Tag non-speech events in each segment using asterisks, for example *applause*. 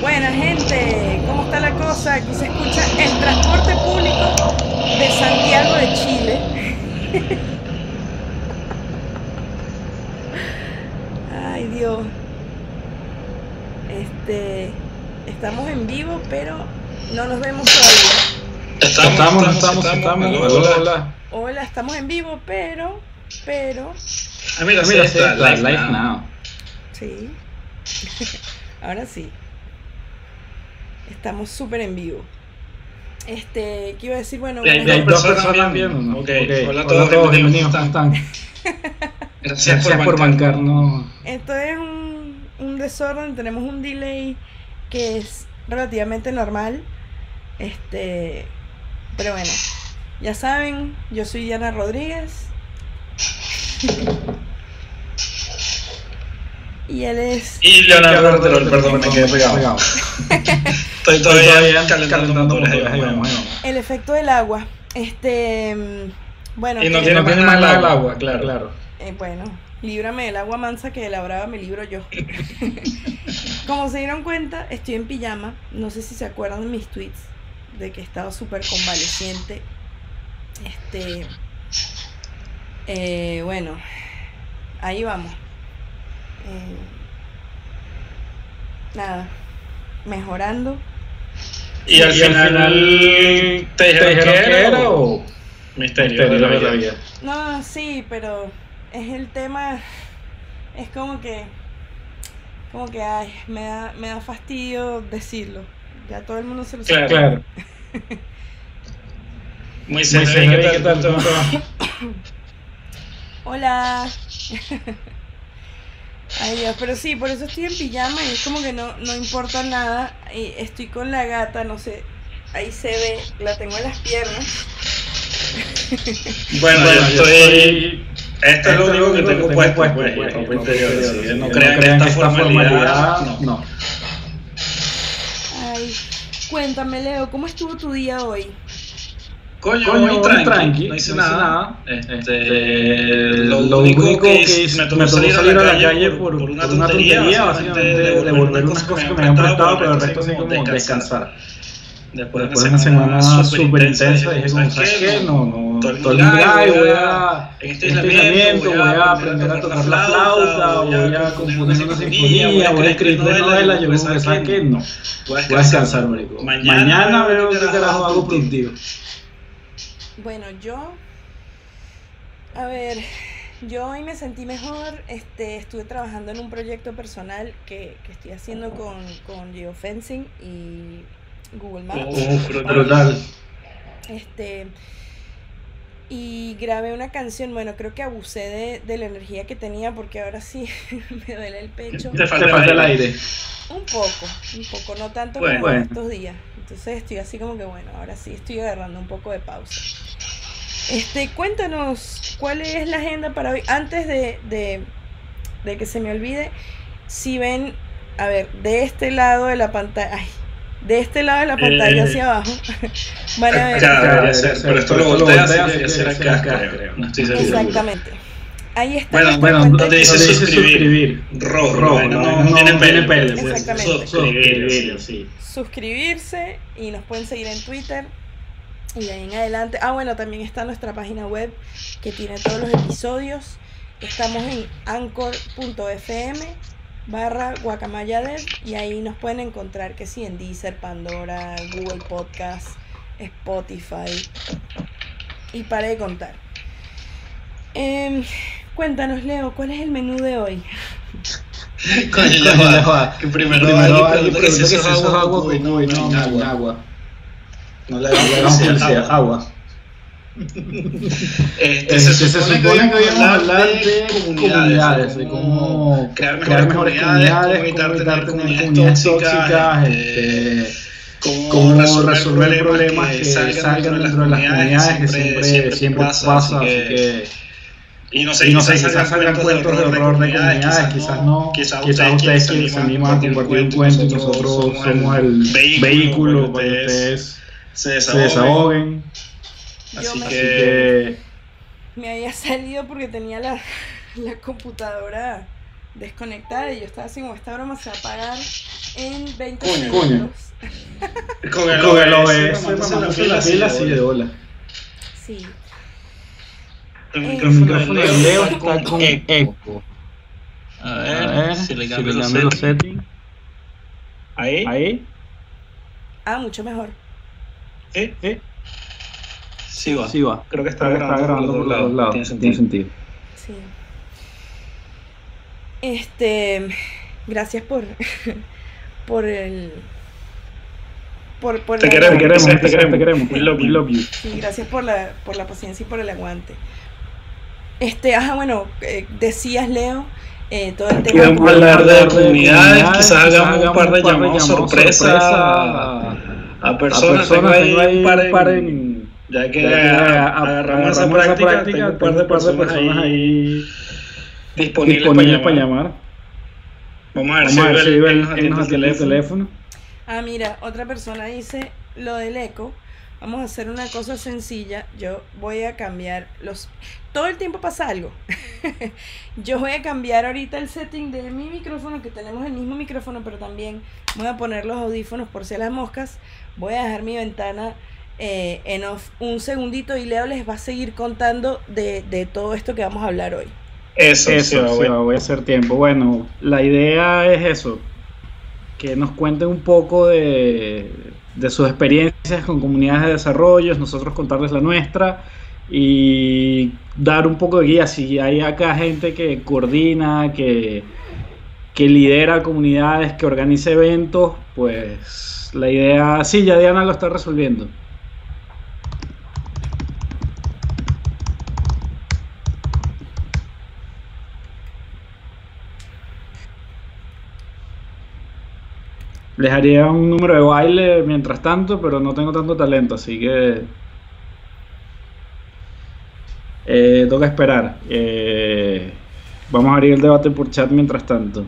Buena gente, ¿cómo está la cosa? Aquí se escucha el transporte público de Santiago de Chile. *laughs* Ay Dios. Este, estamos en vivo, pero no nos vemos todavía. Estamos, estamos, estamos, estamos. Hola, hola. Hola, estamos en vivo, pero, pero. Ah, mira, mira, está, live, live now. Sí. *laughs* Ahora sí. Estamos súper en vivo. Este, ¿qué iba a decir? Bueno, hay, hay dos personas viendo. ¿no? Okay. Okay. Hola a todos, Hola todos bienvenidos. ¿Cómo están? *laughs* Gracias, Gracias por, bancarnos. *laughs* Esto es un, un desorden, tenemos un delay que es relativamente normal. Este, pero bueno, ya saben, yo soy Diana Rodríguez. *laughs* Y él es. Y Leonardo perdón, me quedé pegado. *laughs* Estoy todavía calentando El efecto del agua. Este. Bueno. Y no tiene más nada el agua, claro. claro. Eh, bueno, líbrame del agua mansa que de la brava me libro yo. *laughs* Como se dieron cuenta, estoy en pijama. No sé si se acuerdan de mis tweets de que he estado súper convaleciente. Este. Eh, bueno, ahí vamos. Eh, nada, mejorando. ¿Y, al, final, te dijeron, que era, o misterio, de la vida? No, sí, pero es el tema, es como que, como que, ay, me da, me da fastidio decirlo. Ya todo el mundo se lo sabe. Claro. *laughs* Muy sencillo, ¿qué tal? Hola. *laughs* Ay Dios, pero sí, por eso estoy en pijama y es como que no, no importa nada. Y estoy con la gata, no sé, ahí se ve, la tengo en las piernas. *laughs* Bueno, yo estoy... Esto es lo único que tengo puesto, pues, pues, ropa interior. No crean que esta formalidad, no. Ay, cuéntame Leo, ¿cómo estuvo tu día hoy? Coño, Coño muy tranqui, no hice nada. Este, este, lo, lo, único que hice, me tocó salir, salir a la calle por, por una, tontería, básicamente devolver unas cosas que me habían prestado, pero el resto así como descansar. Después, de una semana súper intensa, dije como, ¿sabes qué? No, no, todo el día voy a, en este, este aislamiento, voy a aprender a tocar la flauta, voy a componer una sinfonía, voy a escribir novelas, yo como, ¿sabes qué? No, voy a descansar, marico. Mañana veo qué carajo hago productivo. Bueno, yo. A ver, yo hoy me sentí mejor. Este, estuve trabajando en un proyecto personal que, que estoy haciendo con, con Geofencing y Google Maps. Oh, Este. Y grabé una canción, bueno, creo que abusé de, de la energía que tenía porque ahora sí *laughs* me duele el pecho. Te falta, el aire. Un poco, un poco, no tanto como estos días. Entonces estoy así como que bueno, ahora sí estoy agarrando un poco de pausa. Este, cuéntanos cuál es la agenda para hoy. Antes de, de, que se me olvide, si ven, a ver, de este lado de la pantalla, ay, de este lado de la pantalla hacia eh, abajo, *laughs* van a *laughs* ver. Claro, pero esto lo volteas y será acá, creo. No estoy seguro. Exactamente. Ahí está. Bueno, bueno donde dice suscribir. Rojo, rojo, no, no, tiene pele. Exactamente. Suscribir, sí. Suscribirse y nos pueden seguir en Twitter, y de ahí en adelante, ah bueno, también está nuestra página web que tiene todos los episodios. Estamos en anchor.fm barra guacamayadev y ahí nos pueden encontrar que sí en Deezer, Pandora, Google Podcast, Spotify y para de contar. Eh, cuéntanos Leo, ¿cuál es el menú de hoy? *laughs* Coño, que primero, primero que si eso es agua, no, no, agua. No le damos publicidad, agua. *laughs* Este, se, supone, que hoy vamos a hablar de comunidades, de cómo crear mejores, comunidades, cómo evitar tener comunidades tóxicas, este cómo resolver problemas que salgan dentro de las comunidades, que siempre, siempre pasa, así que... Y no sé, y no sé quizás salgan cuentos de horror de comunidades, quizás no. Quizás ustedes quienes se animan a compartir un cuento y nosotros somos el vehículo para que ustedes se desahoguen. Así que... Me había salido porque tenía la, *laughs* la computadora desconectada y yo estaba así como esta broma se va a apagar en 20 minutos. *laughs* Con el, con el OBS, la fila así de hola. Sí. El micrófono de Leo está con eco. A ver, si le cambio los settings. Ahí. Ahí. Ah, mucho mejor. ¿Sí? ¿Sí? Sí va. Sí va. Creo que está, grabando, por los dos lados. Tiene sentido. Tiene sentido. Sí. Este, gracias por *laughs* por el por, por te, queremos, te queremos, te queremos, te queremos. We love you. love you. Sí, gracias por la por la paciencia y por el aguante. Este, ajá, bueno, eh, decías Leo eh, todo el tema. Vamos a hablar de comunidades, quizás hagamos un par de llamados sorpresa a, a personas. Tengo ahí un par en, ya que agarramos esa práctica, un par de personas ahí disponibles para llamar. Vamos a ver si el, el teléfono. Ah, mira, otra persona dice lo del eco. Vamos a hacer una cosa sencilla. Yo voy a cambiar los... Todo el tiempo pasa algo. *laughs* Yo voy a cambiar ahorita el setting de mi micrófono, que tenemos el mismo micrófono, pero también voy a poner los audífonos por si las moscas. Voy a dejar mi ventana eh, en off un segundito y Leo les va a seguir contando de, de todo esto que vamos a hablar hoy. Eso, eso sí, voy a hacer tiempo. Bueno, la idea es eso, que nos cuenten un poco de, de sus experiencias con comunidades de desarrollo, nosotros contarles la nuestra y dar un poco de guía. Si hay acá gente que coordina, que, que lidera comunidades, que organiza eventos, pues la idea, sí, ya Diana lo está resolviendo. Les haría un número de baile mientras tanto, pero no tengo tanto talento, así que eh, toca esperar. Eh, vamos a abrir el debate por chat mientras tanto.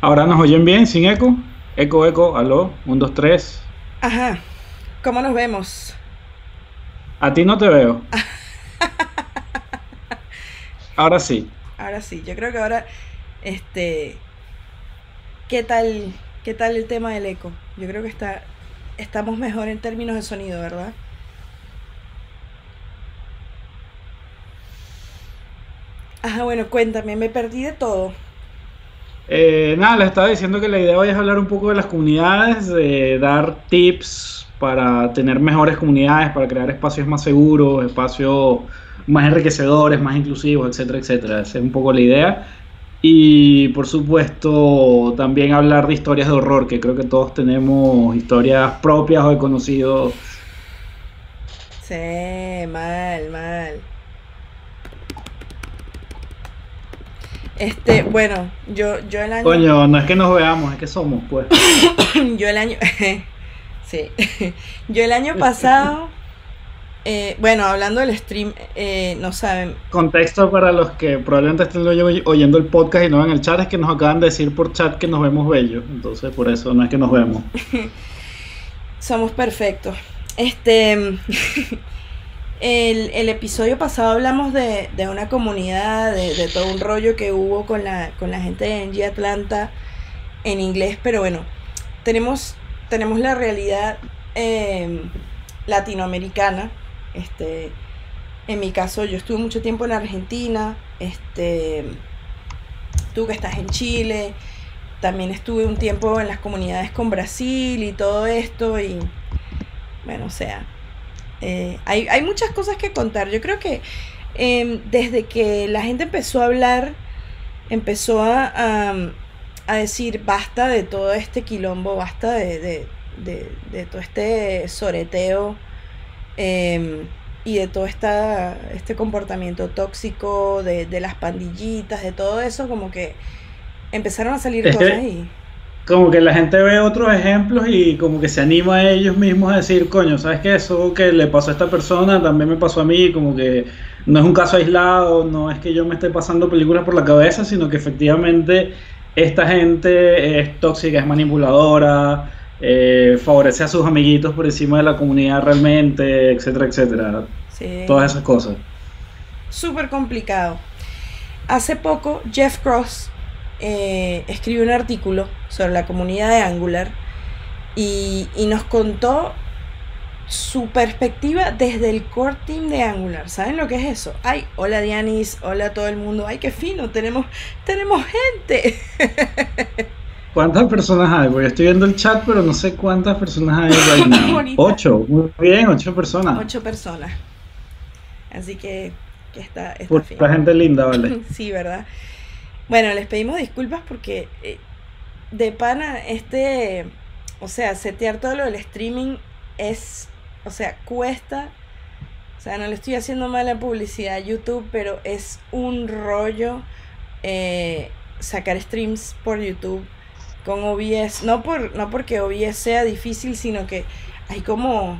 Ahora nos oyen bien, sin eco. Eco, eco, aló, 1, 2, 3. Ajá, ¿cómo nos vemos? A ti no te veo. Ahora sí. Ahora sí, yo creo que ahora, este, ¿qué tal, qué tal el tema del eco? Yo creo que está, estamos mejor en términos de sonido, ¿verdad? Ajá, bueno, cuéntame, me perdí de todo. Eh, nada, les estaba diciendo que la idea hoy es hablar un poco de las comunidades, de dar tips para tener mejores comunidades, para crear espacios más seguros, espacios más enriquecedores, más inclusivos, etcétera, etcétera. Esa es un poco la idea. Y por supuesto también hablar de historias de horror, que creo que todos tenemos historias propias o de conocidos. Sí, mal, mal. Este, bueno, yo, yo el año. Coño, no es que nos veamos, es que somos, pues. *coughs* yo el año. *laughs* sí. *laughs* yo el año pasado. Eh, bueno, hablando del stream, eh, no saben. Contexto para los que probablemente estén oyendo el podcast y no ven el chat, es que nos acaban de decir por chat que nos vemos bellos. Entonces, por eso no es que nos vemos. *laughs* Somos perfectos. Este. *laughs* El, episodio pasado hablamos de, una comunidad, de, todo un rollo que hubo con la, con la gente de NG Atlanta en inglés, pero bueno, tenemos, tenemos la realidad em, latinoamericana. Este, en mi caso, yo estuve mucho tiempo en Argentina, este, tú que estás en Chile, también estuve un tiempo en las comunidades con Brasil y todo esto, y bueno, o sea, eh, hay, muchas cosas que contar. Yo creo que em, desde que la gente empezó a hablar, empezó a, a, decir basta de todo este quilombo, basta de, todo este soreteo em, y de todo esta, este comportamiento tóxico, de, las pandillitas, de todo eso, como que empezaron a salir cosas ahí como que la gente ve otros ejemplos y como que se anima a ellos mismos a decir, coño, ¿sabes qué? Eso que le pasó a esta persona también me pasó a mí, como que no es un caso aislado, no es que yo me esté pasando películas por la cabeza, sino que efectivamente esta gente es tóxica, es manipuladora, eh, favorece a sus amiguitos por encima de la comunidad realmente, etcétera, etcétera. Todas esas cosas. Súper complicado. Hace poco Jeff Cross eh, escribió un artículo sobre la comunidad de Angular y, y nos contó su perspectiva desde el core team de Angular. ¿Saben lo que es eso? Ay, hola Dianis, hola a todo el mundo. Ay, qué fino, tenemos, tenemos gente. *laughs* ¿Cuántas personas hay? Porque estoy viendo el chat, pero no sé cuántas personas hay *laughs* right Ocho, muy bien, ocho personas. Ocho personas. Así que, que está, está gente linda, *laughs* vale. sí, ¿verdad? Bueno, les pedimos disculpas porque eh, de pana, este, o sea, setear todo lo del streaming es o sea, cuesta. O sea, no le estoy haciendo mala publicidad a YouTube, pero es un rollo eh, sacar streams por YouTube con OBS. No, por, no porque OBS sea difícil, sino que hay como.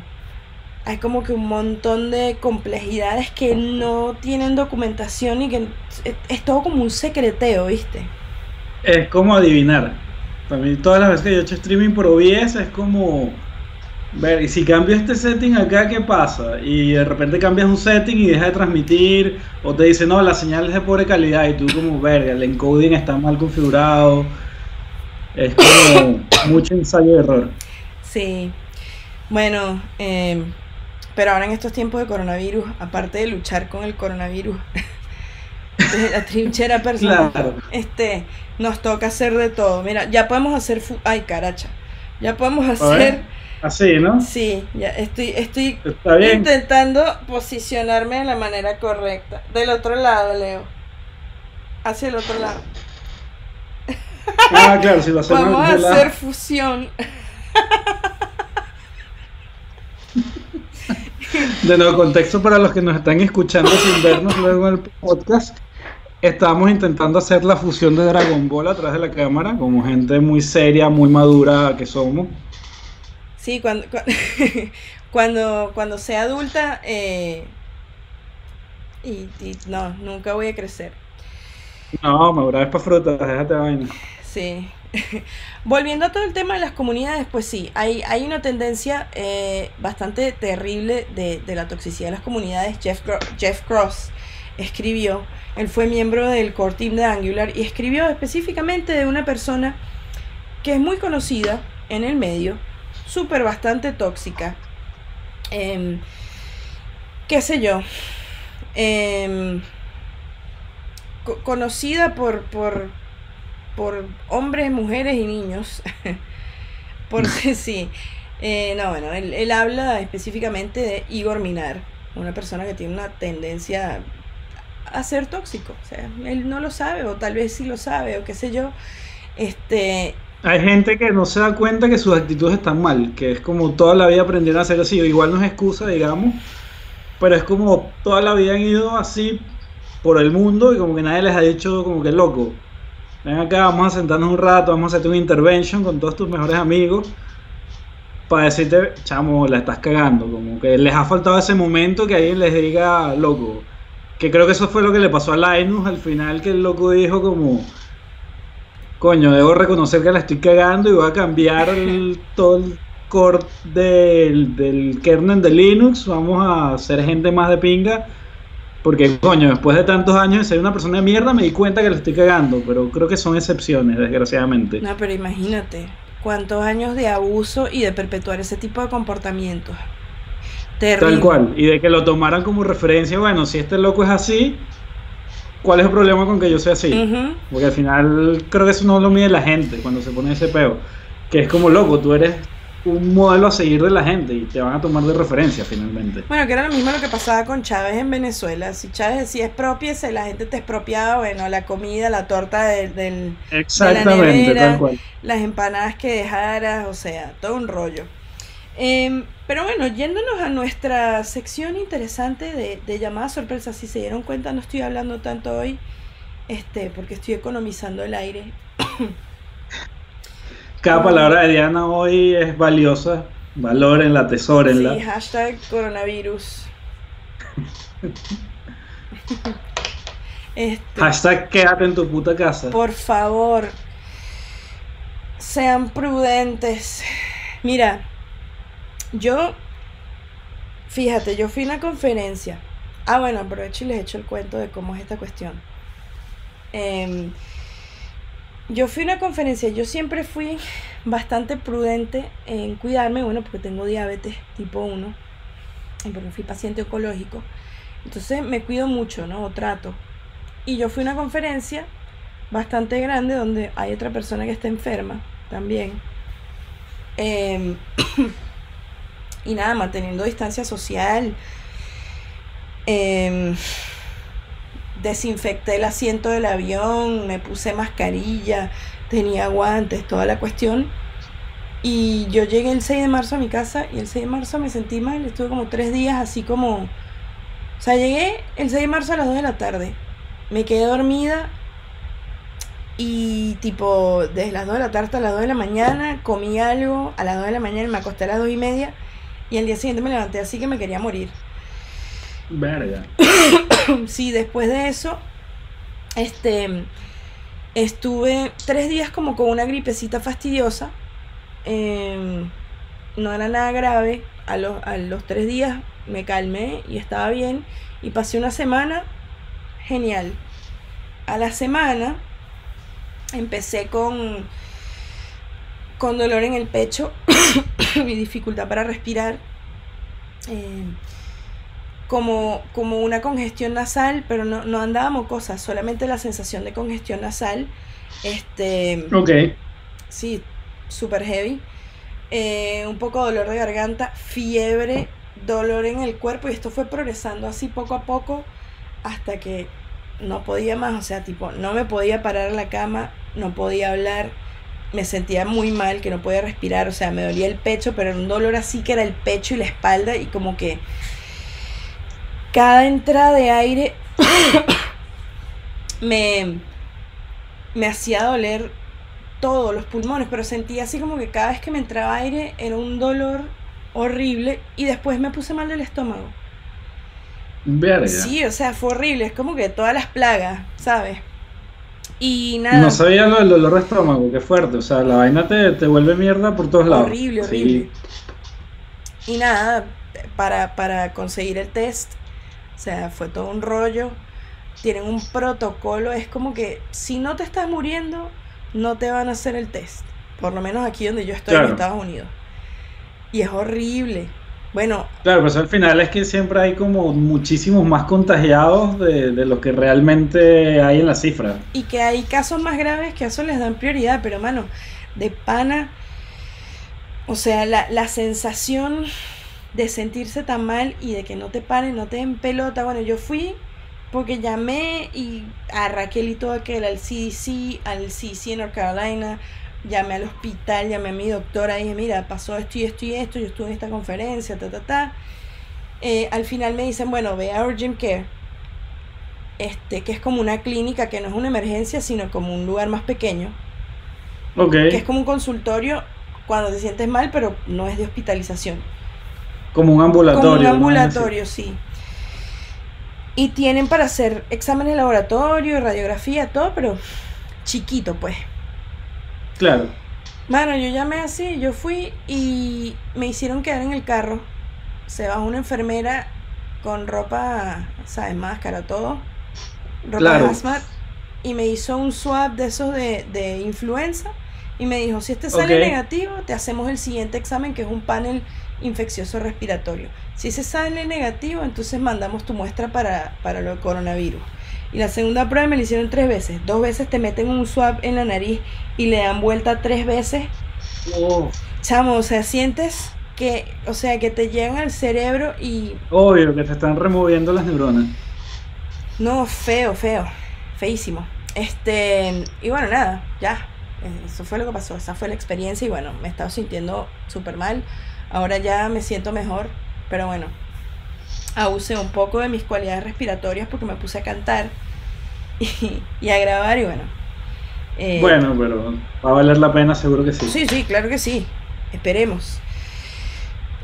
Hay como que un montón de complejidades que no tienen documentación y que es, todo como un secreteo, ¿viste? Es como adivinar. También todas las veces que yo he hecho streaming por OBS es como Ver, y si cambio este setting acá, ¿qué pasa? Y de repente cambias un setting y deja de transmitir, o te dice, no, la señal es de pobre calidad, y tú como, verga, el encoding está mal configurado. Es como mucho ensayo de error. Sí. Bueno, em, pero ahora en estos tiempos de coronavirus, aparte de luchar con el coronavirus, *laughs* la trinchera personal, este, nos toca hacer de todo. Mira, ya podemos hacer... Ay, caracha. Ya podemos hacer Así, ¿no? Sí, ya estoy, estoy intentando posicionarme de la manera correcta. Del otro lado, Leo. Hacia el otro lado. Ah, claro, si lo hacemos Vamos a hacer fusión. De nuevo, contexto para los que nos están escuchando sin vernos luego en el podcast. Estábamos intentando hacer la fusión de Dragon Ball a través de la cámara, como gente muy seria, muy madura que somos. Sí, cuando, *laughs* cuando, cuando sea adulta, eh, y, no, nunca voy a crecer. No, me es para frutas, déjate vaina. Sí. *laughs* Volviendo a todo el tema de las comunidades, pues sí, hay, hay una tendencia eh, bastante terrible de, la toxicidad de las comunidades. Jeff, Jeff Cross escribió, él fue miembro del core team de Angular y escribió específicamente de una persona que es muy conocida en el medio, súper bastante tóxica. Em, ¿Qué sé yo? Em, conocida por, por, por hombres, mujeres y niños. *laughs* Porque sí. Eh, no, bueno, él, él, habla específicamente de Igor Minar, una persona que tiene una tendencia a ser tóxico. O sea, él no lo sabe, o tal vez sí lo sabe, o qué sé yo. Este, hay gente que no se da cuenta que sus actitudes están mal, que es como toda la vida aprendieron a hacer así, igual no es excusa, digamos, pero es como toda la vida han ido así por el mundo y como que nadie les ha dicho como que loco. Ven acá, vamos a sentarnos un rato, vamos a hacerte una intervention con todos tus mejores amigos para decirte, chamo, la estás cagando. Como que les ha faltado ese momento que alguien les diga, loco. Que creo que eso fue lo que le pasó a Linus al final, que el loco dijo como, coño, debo reconocer que la estoy cagando y voy a cambiar *laughs* todo el core del, kernel de Linux, vamos a ser gente más de pinga. Porque, coño, después de tantos años de ser una persona de mierda, me di cuenta que la estoy cagando. Pero creo que son excepciones, desgraciadamente. No, pero imagínate, cuántos años de abuso y de perpetuar ese tipo de comportamientos. Terrible. Tal cual. Y de que lo tomaran como referencia, bueno, si este loco es así, ¿cuál es el problema con que yo sea así? Porque al final creo que eso no lo mide la gente cuando se pone ese peo. Que es como loco, tú eres un modelo a seguir de la gente y te van a tomar de referencia finalmente. Bueno, que era lo mismo lo que pasaba con Chávez en Venezuela. Si Chávez decía expropiese, la gente te expropiaba, bueno, la comida, la torta del, Exactamente, tal cual. las empanadas que dejaras, o sea, todo un rollo. Em, pero bueno, yéndonos a nuestra sección interesante de, de llamadas sorpresas, si se dieron cuenta no estoy hablando tanto hoy, este, porque estoy economizando el aire. *coughs* Cada palabra de Diana hoy es valiosa, valórenla, tesórenla. Sí, hashtag coronavirus. *laughs* este, hashtag quédate en tu puta casa. Por favor. sean prudentes. Mira, yo, fíjate, yo fui a una conferencia. Ah, bueno, aprovecho y les echo el cuento de cómo es esta cuestión. Em, yo fui a una conferencia, yo siempre fui bastante prudente en cuidarme, bueno, porque tengo diabetes tipo 1, y porque fui paciente oncológico. Entonces me cuido mucho, ¿no? O trato. Y yo fui a una conferencia bastante grande donde hay otra persona que está enferma también. Em, *coughs* y nada, manteniendo distancia social. Em, desinfecté el asiento del avión, me puse mascarilla, tenía guantes, toda la cuestión. Y yo llegué el 6 de marzo a mi casa y el 6 de marzo me sentí mal, estuve como tres días así como... O sea, llegué el 6 de marzo a las 2 de la tarde, me quedé dormida y tipo desde las 2 de la tarde hasta las 2 de la mañana comí algo, a las 2 de la mañana me acosté a las 2 y media y al día siguiente me levanté así que me quería morir. Verga. *laughs* *coughs* sí, después de eso, este, estuve tres días como con una gripecita fastidiosa. Em, no era nada grave. A los, a los tres días me calmé y estaba bien. Y pasé una semana genial. A la semana empecé con, con dolor en el pecho *coughs* y dificultad para respirar. Em, como, como una congestión nasal, pero no, no andaba cosas solamente la sensación de congestión nasal. Este. Ok. Sí, super heavy. Eh, un poco de dolor de garganta, fiebre, dolor en el cuerpo, y esto fue progresando así poco a poco hasta que no podía más, o sea, tipo, no me podía parar la cama, no podía hablar, me sentía muy mal, que no podía respirar, o sea, me dolía el pecho, pero era un dolor así que era el pecho y la espalda y como que cada entrada de aire *coughs* me, me hacía doler todos los pulmones, pero sentía así como que cada vez que me entraba aire era un dolor horrible y después me puse mal del estómago. Verga. Sí, o sea, fue horrible, es como que todas las plagas, ¿sabes? Y nada. No sabía lo del dolor de estómago, qué fuerte, o sea, la vaina te, te vuelve mierda por todos lados. Horrible, horrible. Y nada, para, para conseguir el test o sea, fue todo un rollo. Tienen un protocolo. Es como que si no te estás muriendo, no te van a hacer el test. Por lo menos aquí donde yo estoy en Estados Unidos. Y es horrible. Bueno. Claro, pues al final es que siempre hay como muchísimos más contagiados de, de lo que realmente hay en la cifra. Y que hay casos más graves que a eso les dan prioridad, pero mano, de pana. O sea, la, la sensación de sentirse tan mal y de que no te paren, no te den pelota. Bueno, yo fui porque llamé y a Raquel y todo aquel, al CDC, al CDC en North Carolina, llamé al hospital, llamé a mi doctora y dije, mira, pasó esto y esto y esto, yo estuve en esta conferencia, ta, ta, ta. Eh, al final me dicen, bueno, ve a Urgent Care, este, que es como una clínica, que no es una emergencia, sino como un lugar más pequeño. Okay. Que es como un consultorio cuando te sientes mal, pero no es de hospitalización. Como un ambulatorio. Como un ambulatorio, sí. Y tienen para hacer exámenes de laboratorio, radiografía, todo, pero chiquito, pues. Claro. Bueno, yo llamé así, yo fui y me hicieron quedar en el carro. Se bajó una enfermera con ropa, ¿sabes? Máscara, todo. Ropa claro. hazmat. Y me hizo un swab de esos de, de influenza. Y me dijo, si este sale negativo, te hacemos el siguiente examen, que es un panel infeccioso respiratorio. Si se sale negativo, entonces mandamos tu muestra para, para lo de coronavirus. Y la segunda prueba me la hicieron tres veces. Dos veces te meten un swab en la nariz y le dan vuelta tres veces. Oh, Chamo, o sea, sientes que, o sea, que te llegan al cerebro y obvio que te están removiendo las neuronas. no, feo, feo, feísimo. Este, y bueno, nada, ya. Eso fue lo que pasó, esa fue la experiencia y bueno, me he estado sintiendo súper mal. Ahora ya me siento mejor, pero bueno, abusé un poco de mis cualidades respiratorias porque me puse a cantar *laughs* y, y a grabar y bueno. eh, Bueno, pero va a valer la pena, seguro que sí. Sí, sí, claro que sí. Esperemos.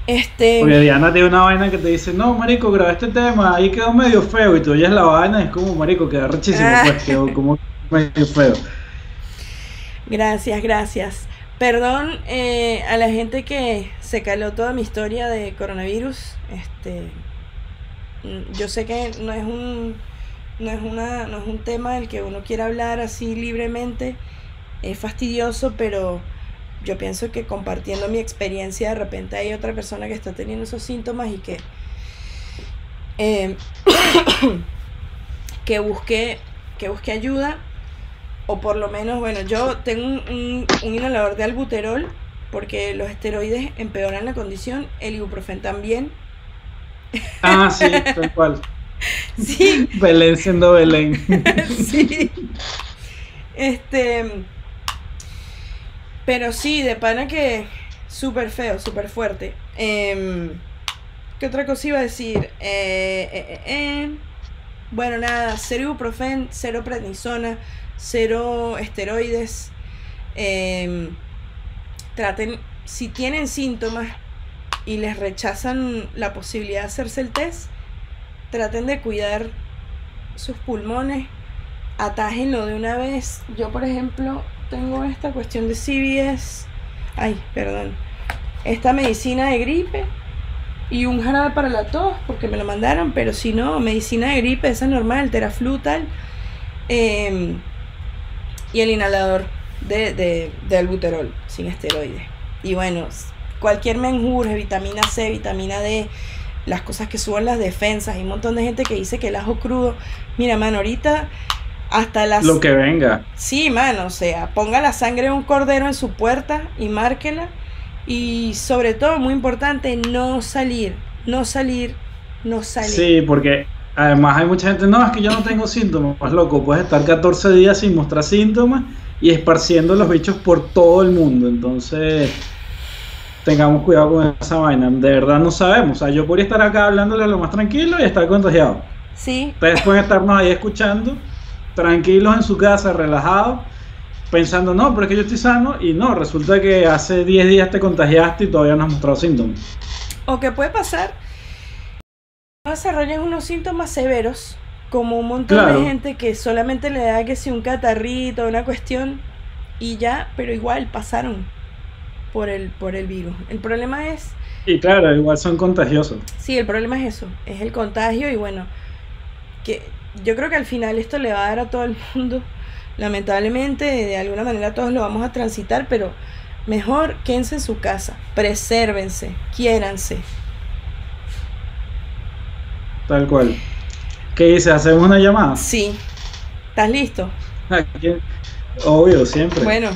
Este. Porque Diana tiene una vaina que te dice, no, marico, grabé este tema, ahí quedó medio feo, y tú oyes la vaina y es como, marico, queda rechísimo, Ah. pues quedó como medio feo. Gracias, gracias. Perdón eh, a la gente que se caló toda mi historia de coronavirus. Este, yo sé que no es un no es una no es un tema del que uno quiera hablar así libremente. Es fastidioso, pero yo pienso que compartiendo mi experiencia de repente hay otra persona que está teniendo esos síntomas y que eh, *coughs* que busque que busque ayuda o por lo menos bueno yo tengo un, inhalador de albuterol porque los esteroides empeoran la condición el ibuprofen también ah sí tal cual *laughs* sí Belén siendo Belén *laughs* sí este pero sí, de pana que súper feo, súper fuerte. Em, ¿Qué otra cosa iba a decir? Eh, eh, eh, bueno, nada, cero ibuprofen, cero prednisona, cero esteroides. Traten, si tienen síntomas y les rechazan la posibilidad de hacerse el test, traten de cuidar sus pulmones, atájenlo de una vez. Yo, por ejemplo, tengo esta cuestión de CBS. Ay, perdón. Esta medicina de gripe y un jarabe para la tos, porque me lo mandaron, pero si no, medicina de gripe, esa normal, teraflu tal. Em, y el inhalador de, de, de, albuterol, sin esteroides. Y bueno, cualquier menjurje, vitamina C, vitamina D, las cosas que suben las defensas. Hay un montón de gente que dice que el ajo crudo. Mira, mano, ahorita hasta las... Lo que venga. Sí, mano, o sea, ponga la sangre de un cordero en su puerta y márquela. Y sobre todo, muy importante, no salir, no salir, no salir. Sí, porque además hay mucha gente, no, es que yo no tengo síntomas, pues loco, puedes estar 14 días sin mostrar síntomas y esparciendo los bichos por todo el mundo. Entonces, tengamos cuidado con esa vaina. De verdad no sabemos. O sea, yo podría estar acá hablándole lo más tranquilo y estar contagiado. Sí. Ustedes pueden estarnos ahí escuchando tranquilos en su casa, relajados, pensando, no, pero es que yo estoy sano, y no, resulta que hace 10 días te contagiaste y todavía no has mostrado síntomas. O que puede pasar, desarrollas unos síntomas severos, como un montón de gente que solamente le da que si un catarrito, una cuestión, y ya, pero igual pasaron por el, por el virus. El problema es... Y claro, igual son contagiosos. Sí, el problema es eso, es el contagio y bueno, que yo creo que al final esto le va a dar a todo el mundo. Lamentablemente, de alguna manera todos lo vamos a transitar, pero mejor quédense en su casa, presérvense, quiéranse. Tal cual. ¿Qué dice? ¿Hacemos una llamada? Sí. ¿Estás listo? Obvio, siempre. Bueno.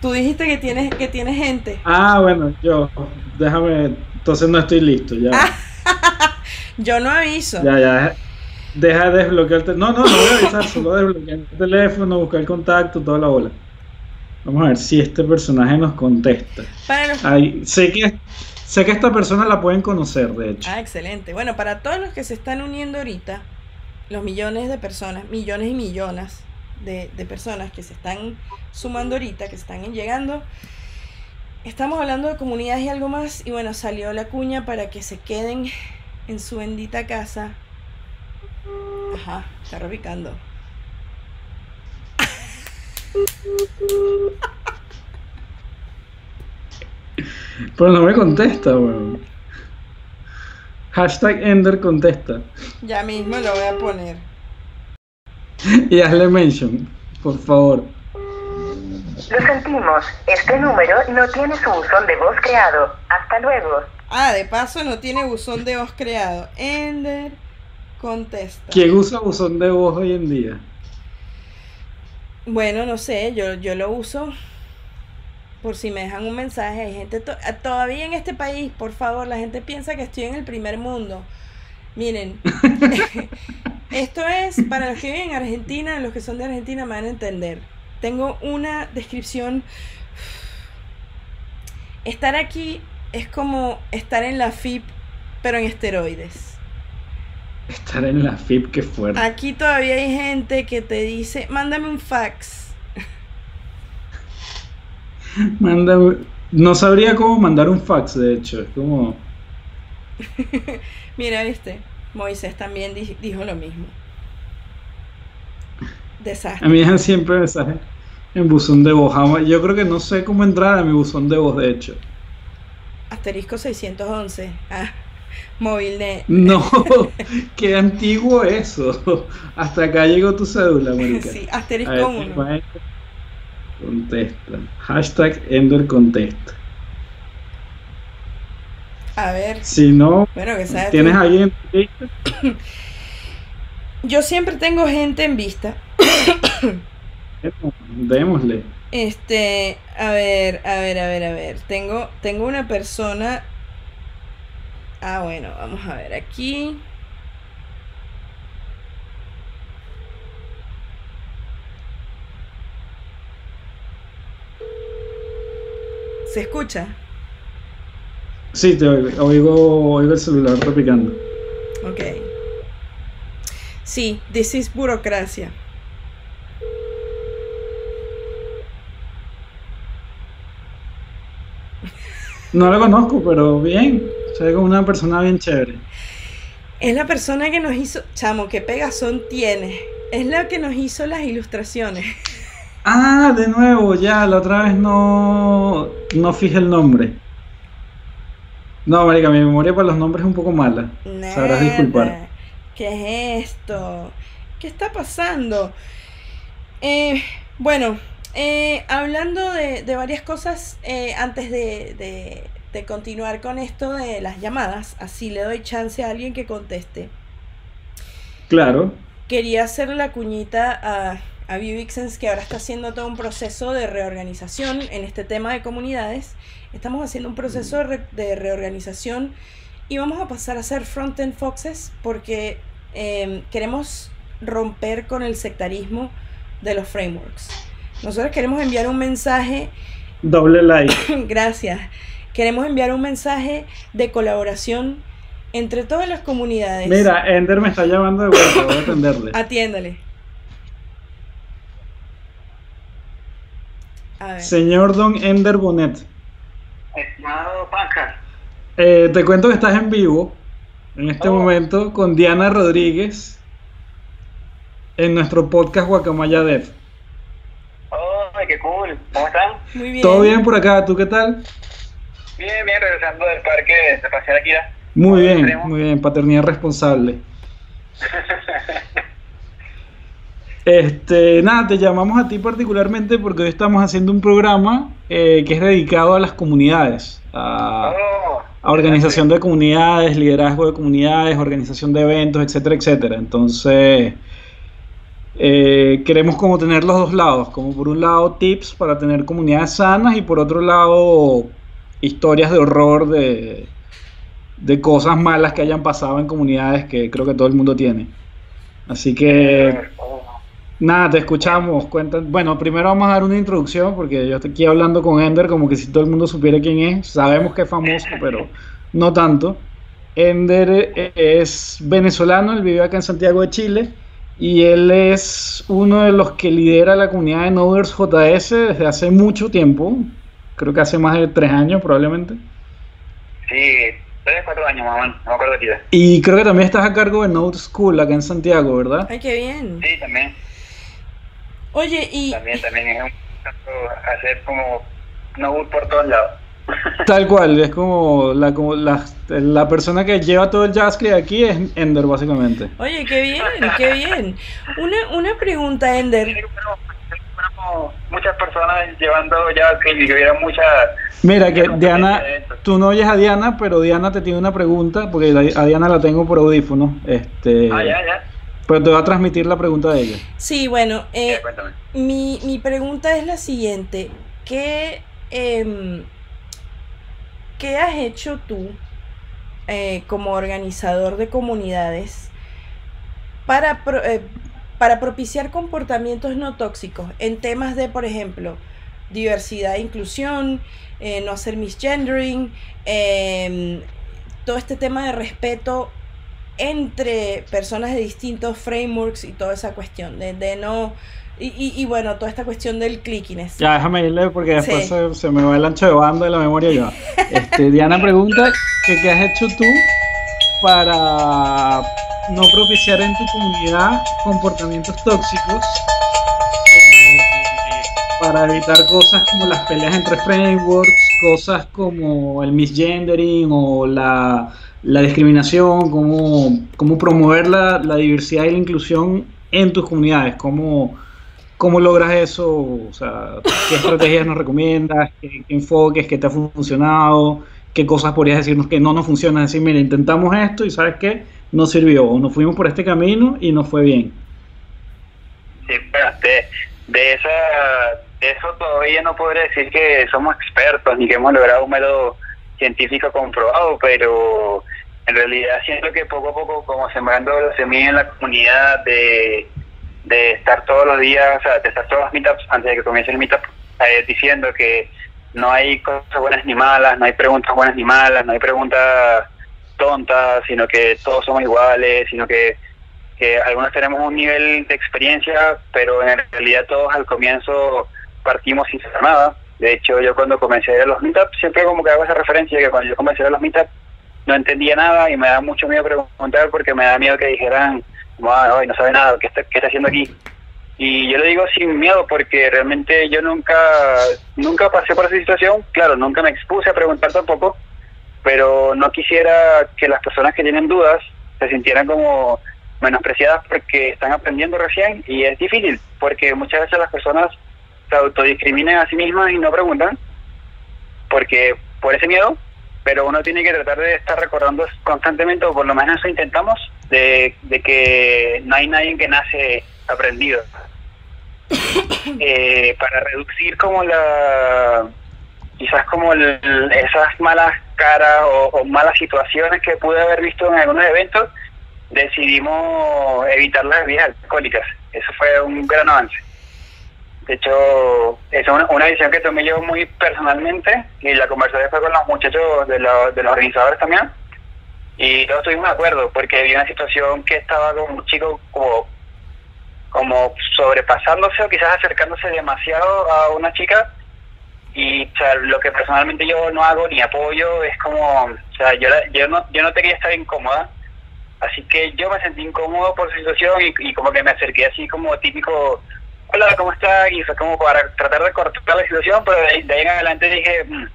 Tú dijiste que tienes, que tienes gente. Ah, bueno, yo. Déjame. Entonces no estoy listo ya. *laughs* Yo no aviso. Ya, ya. Deja de desbloquear el No, no, no voy a avisar, solo desbloquear el teléfono, buscar el contacto, toda la bola. Vamos a ver si este personaje nos contesta. sé, que, sé que esta persona la pueden conocer, de hecho. Ah, excelente. Bueno, para todos los que se están uniendo ahorita, los millones de personas, millones y millones de, personas que se están sumando ahorita, que están llegando, estamos hablando de comunidades y algo más. Y bueno, salió la cuña para que se queden en su bendita casa. Ajá, está repicando. Pero no me contesta, weón. Hashtag Ender contesta. Ya mismo lo voy a poner. Y hazle mention, por favor. Lo sentimos, este número no tiene su buzón de voz creado. Hasta luego. Ah, de paso no tiene buzón de voz creado. Ender contesta. ¿Quién usa buzón de voz hoy en día? Bueno, no sé, yo, yo lo uso por si me dejan un mensaje. Hay gente todavía en este país, por favor, la gente piensa que estoy en el primer mundo. Miren, *laughs* *laughs* esto es para los que viven en Argentina, los que son de Argentina me van a entender. Tengo una descripción. Estar aquí es como estar en la FIP, pero en esteroides. Estar en la FIP, qué fuerte. Aquí todavía hay gente que te dice, mándame un fax. Mándame... No sabría cómo mandar un fax, de hecho. Es como... *laughs* Mira, viste, Moisés también dijo lo mismo. Desastre. A mí dejan *laughs* siempre mensajes. En buzón de voz. Yo creo que no sé cómo entrar a mi buzón de voz, de hecho. Asterisco 611. Ah, móvil de. *laughs* No, qué antiguo eso. Hasta acá llegó tu cédula, Mónica. Sí, asterisco 1. Contesta. Hashtag Ender contesta. A ver. Si no, bueno, que ¿tienes alguien en vista? *coughs* Yo siempre tengo gente en vista. Démosle. Este, a ver, a ver, a ver, a ver. Tengo, tengo una persona. Ah, bueno, vamos a ver aquí. ¿Se escucha? Sí, te oigo, oigo, oigo el celular repicando. Ok. Sí, this is burocracia. No lo conozco, pero bien. Se ve como una persona bien chévere. Es la persona que nos hizo. Chamo, qué pegazón tiene. Es la que nos hizo las ilustraciones. *laughs* Ah, de nuevo, ya, la otra vez no. No fije el nombre. No, Marica, mi memoria para los nombres es un poco mala. Sabrás disculpar. ¿Qué es esto? ¿Qué está pasando? Eh, bueno, eh, hablando de, varias cosas, eh, antes de, continuar con esto de las llamadas, así le doy chance a alguien que conteste. Claro. Quería hacer la cuñita a, a Vivixens, que ahora está haciendo todo un proceso de reorganización en este tema de comunidades. Estamos haciendo un proceso de, reorganización y vamos a pasar a ser front-end foxes porque em, queremos romper con el sectarismo de los frameworks. Nosotros queremos enviar un mensaje. Doble like. *coughs* Gracias. Queremos enviar un mensaje de colaboración entre todas las comunidades. Mira, Ender me está llamando de vuelta, voy a atenderle. Atiéndale. Señor Don Ender Bonet. Estimado Paca. Eh, te cuento que estás en vivo en este oh. momento con Diana Rodríguez en nuestro podcast Guacamaya Dev qué cool. ¿Cómo están? Muy bien. ¿Todo bien por acá? ¿Tú qué tal? Bien, bien, regresando del parque de Pasear Akira. Muy bien, muy bien, paternidad responsable. *laughs* Este, nada, te llamamos a ti particularmente porque hoy estamos haciendo un programa eh, que es dedicado a las comunidades, a, oh, a, organización de comunidades, liderazgo de comunidades, organización de eventos, etcétera, etcétera. Entonces, eh, queremos como tener los dos lados, como por un lado tips para tener comunidades sanas y por otro lado historias de horror de, de cosas malas que hayan pasado en comunidades que creo que todo el mundo tiene. Así que nada, te escuchamos. Cuenta, bueno, primero vamos a dar una introducción porque yo estoy aquí hablando con Ender como que si todo el mundo supiera quién es. Sabemos que es famoso, pero no tanto. Ender es venezolano, él vive acá en Santiago de Chile y él es uno de los que lidera la comunidad de Noders JS desde hace mucho tiempo, creo que hace más de tres años probablemente. Sí, tres, cuatro años más o menos, no me acuerdo qué Y creo que también estás a cargo de Node School acá en Santiago, ¿verdad? Ay, qué bien. Sí, también. Oye, y... También, también es un hacer como Node por todos lados. *laughs* Tal cual, es como la, como la, la persona que lleva todo el JavaScript aquí es Ender, básicamente. Oye, qué bien, qué bien. Una, una pregunta, Ender. Muchas personas llevando JavaScript y que hubiera muchas. Mira, que Diana, tú no oyes a Diana, pero Diana te tiene una pregunta, porque a Diana la tengo por audífono. Este, ah, ya, ya. Pero te voy a transmitir la pregunta de ella. Sí, bueno, eh, mi, mi pregunta es la siguiente. ¿Qué. Eh, ¿qué has hecho tú eh, como organizador de comunidades para, eh, para propiciar comportamientos no tóxicos en temas de, por ejemplo, diversidad e inclusión, eh, no hacer misgendering, em, todo este tema de respeto entre personas de distintos frameworks y toda esa cuestión, de no y, y, bueno, toda esta cuestión del clickiness. Ya, déjame irle porque después se, me va el ancho de banda de la memoria yo. *laughs* Este, Diana pregunta que qué has hecho tú para no propiciar en tu comunidad comportamientos tóxicos eh, para evitar cosas como las peleas entre frameworks, cosas como el misgendering o la, discriminación, cómo, cómo promover la, diversidad y la inclusión en tus comunidades, cómo, cómo logras eso, o sea, qué estrategias nos recomiendas, qué, enfoques, qué te ha funcionado, qué cosas podrías decirnos que no nos funcionan, decir, mira, intentamos esto y sabes qué, no sirvió, o nos fuimos por este camino y no fue bien. Sí, espérate, de esa eso todavía no podría decir que somos expertos ni que hemos logrado un método científico comprobado, pero en realidad siento que poco a poco, como sembrando la semilla en la comunidad de, de estar todos los días, o sea, de estar todos los meetups antes de que comience el meetup, eh, diciendo que no hay cosas buenas ni malas, no hay preguntas buenas ni malas, no hay preguntas tontas, sino que todos somos iguales, sino que que algunos tenemos un nivel de experiencia, pero en realidad todos al comienzo partimos sin saber nada. De hecho, yo cuando comencé a los meetups, siempre como que hago esa referencia, que cuando yo comencé a los meetups, no entendía nada y me da mucho miedo preguntar porque me da miedo que dijeran, ay, no sabe nada, ¿qué está, ¿qué está haciendo aquí? Y yo lo digo sin miedo porque realmente yo nunca, nunca pasé por esa situación, claro, nunca me expuse a preguntar tampoco, pero no quisiera que las personas que tienen dudas se sintieran como menospreciadas porque están aprendiendo recién y es difícil porque muchas veces las personas se autodiscriminan a sí mismas y no preguntan porque por ese miedo, pero uno tiene que tratar de estar recordando constantemente, o por lo menos eso intentamos, de, que no hay nadie que nace aprendido. *coughs* Eh, para reducir como la quizás como esas malas caras o, o, malas situaciones que pude haber visto en algunos eventos decidimos evitar las bebidas alcohólicas. Eso fue un gran avance. De hecho, es una, una decisión que tomé yo muy personalmente y la conversé después con los muchachos de, de los organizadores también. Y todos estuvimos de acuerdo porque había una situación que estaba con un chico como, como sobrepasándose o quizás acercándose demasiado a una chica y o sea, lo que personalmente yo no hago ni apoyo es como, o sea, yo, yo, no, yo no quería estar incómoda Así que yo me sentí incómodo por su situación y, como que me acerqué así como típico, hola, ¿cómo está? Y fue como para tratar de cortar la situación, pero de ahí, en adelante dije, mm,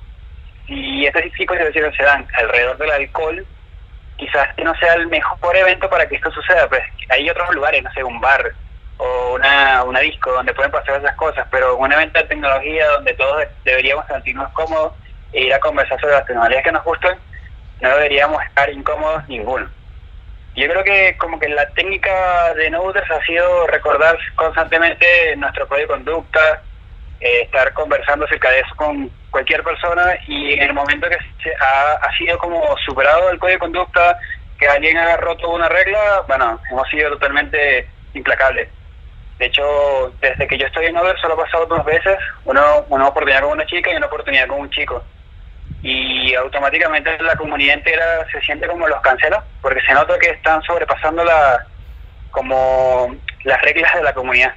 si estas situaciones se dan alrededor del alcohol, quizás que no sea el mejor evento para que esto suceda. Pues hay otros lugares, no sé, un bar o una, una disco donde pueden pasar esas cosas, pero un evento de tecnología donde todos deberíamos sentirnos cómodos e ir a conversar sobre las tecnologías que nos gustan, no deberíamos estar incómodos ninguno. Yo creo que como que la técnica de Noders ha sido recordar constantemente nuestro código de conducta, eh, estar conversando acerca de eso con cualquier persona y en el momento que se ha, sido como superado el código de conducta, que alguien ha roto una regla, bueno, hemos sido totalmente implacables. De hecho, desde que yo estoy en Noders solo ha pasado dos veces, una, una oportunidad con una chica y una oportunidad con un chico y automáticamente la comunidad entera se siente como los cancela, porque se nota que están sobrepasando la como las reglas de la comunidad.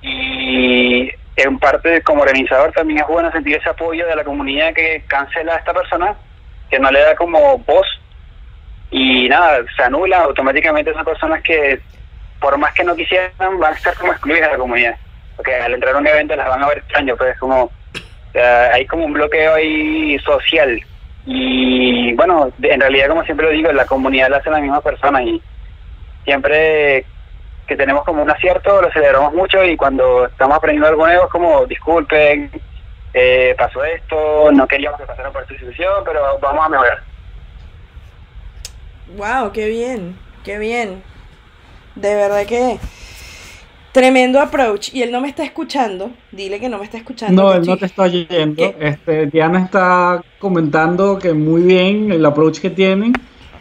Y en parte como organizador también es bueno sentir ese apoyo de la comunidad que cancela a esta persona, que no le da como voz y nada, se anula automáticamente esas personas que por más que no quisieran van a estar como excluidas de la comunidad, porque al entrar a un evento las van a ver extraño, pues es como hay como un bloqueo ahí social. Y bueno, en realidad, como siempre lo digo, la comunidad la hace la misma persona y siempre que tenemos como un acierto lo celebramos mucho y cuando estamos aprendiendo algo nuevo es como, disculpen, eh, pasó esto, no queríamos que pasara por esta situación, pero vamos a mejorar. Wow, qué bien, qué bien. De verdad que Tremendo approach. Y él no me está escuchando. Dile que no me está escuchando. No, él no te está oyendo. Este, Diana está comentando que muy bien el approach que tienen.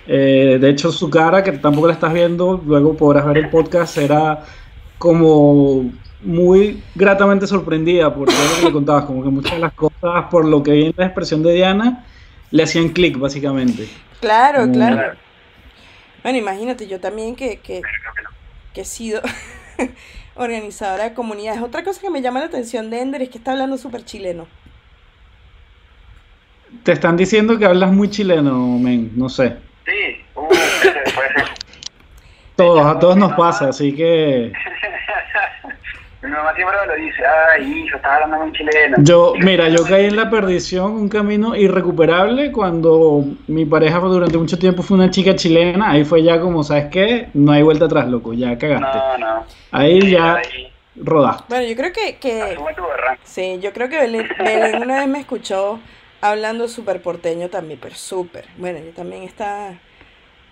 Eh, de hecho, su cara, que tampoco la estás viendo, luego podrás ver el podcast, era como muy gratamente sorprendida por todo lo que le contabas. Como que muchas de las cosas, por lo que vi en la expresión de Diana, le hacían clic, básicamente. Claro, claro. Bueno, imagínate, yo también que, que, que he sido *laughs* organizadora de comunidades. Otra cosa que me llama la atención de Ender es que está hablando súper chileno. Te están diciendo que hablas muy chileno, men, no sé. Sí, uh, puede Todos, a todos nos pasa, así que... *laughs* Mi mamá siempre me lo dice, ay, hijo, estás hablando con chileno. Yo, mira, yo caí en la perdición, un camino irrecuperable cuando mi pareja durante mucho tiempo fue una chica chilena, ahí fue ya como, ¿sabes qué? No hay vuelta atrás, loco, ya cagaste. No, no. Ahí ya rodaste. Bueno, yo creo que... que sí, yo creo que Belén, Belén una vez me escuchó hablando súper porteño también, pero súper. Bueno, yo también está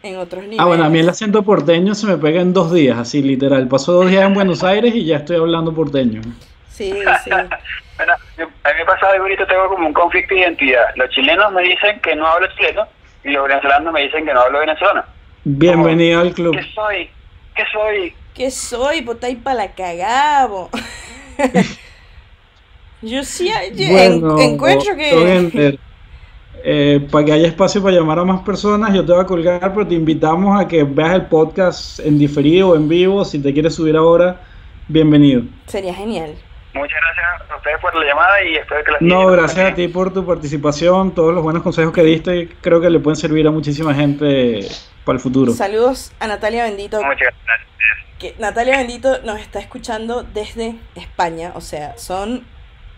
en otros niveles. Ah, bueno, a mí el acento porteño se me pega en dos días, así literal. Paso dos días en Buenos Aires y ya estoy hablando porteño. Sí, *laughs* sí. bueno, a mí me pasa algo bonito, tengo como un conflicto de identidad. Los chilenos me dicen que no hablo chileno y los venezolanos me dicen que no hablo venezolano. Bienvenido al club. ¿Qué soy? ¿Qué soy? ¿Qué soy? Pues ahí para la cagabo. *laughs* Yo sí encuentro que... Eh, para que haya espacio para llamar a más personas, yo te voy a colgar, pero te invitamos a que veas el podcast en diferido o en vivo. Si te quieres subir ahora, bienvenido. Sería genial. Muchas gracias a ustedes por la llamada y espero que la No, gracias a ti por tu participación, todos los buenos consejos que diste, creo que le pueden servir a muchísima gente para el futuro. Saludos a Natalia Bendito. Muchas gracias. Que Natalia Bendito nos está escuchando desde España, o sea, son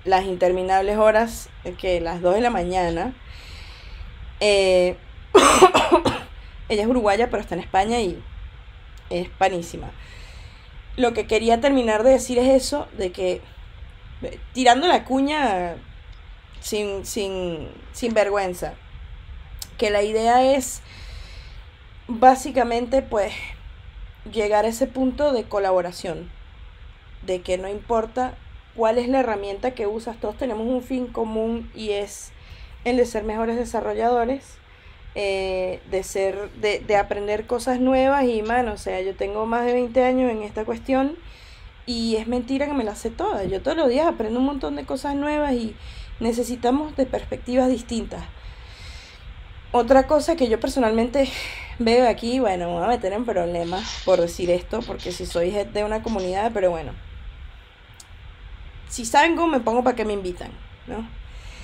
las interminables horas que las 2 de la mañana eh, *coughs* ella es uruguaya, pero está en España y es panísima. Lo que quería terminar de decir es eso, de que eh, tirando la cuña sin, sin, sin vergüenza, que la idea es básicamente pues llegar a ese punto de colaboración, de que no importa cuál es la herramienta que usas, todos tenemos un fin común y es el de ser mejores desarrolladores, eh, de ser, de, de, aprender cosas nuevas y, mano, o sea, yo tengo más de 20 años en esta cuestión y es mentira que me las sé todas. Yo todos los días aprendo un montón de cosas nuevas y necesitamos de perspectivas distintas. Otra cosa que yo personalmente veo aquí, bueno, me voy a meter en problemas por decir esto, porque si soy de una comunidad, pero bueno. Si cómo me pongo para que me invitan, ¿no?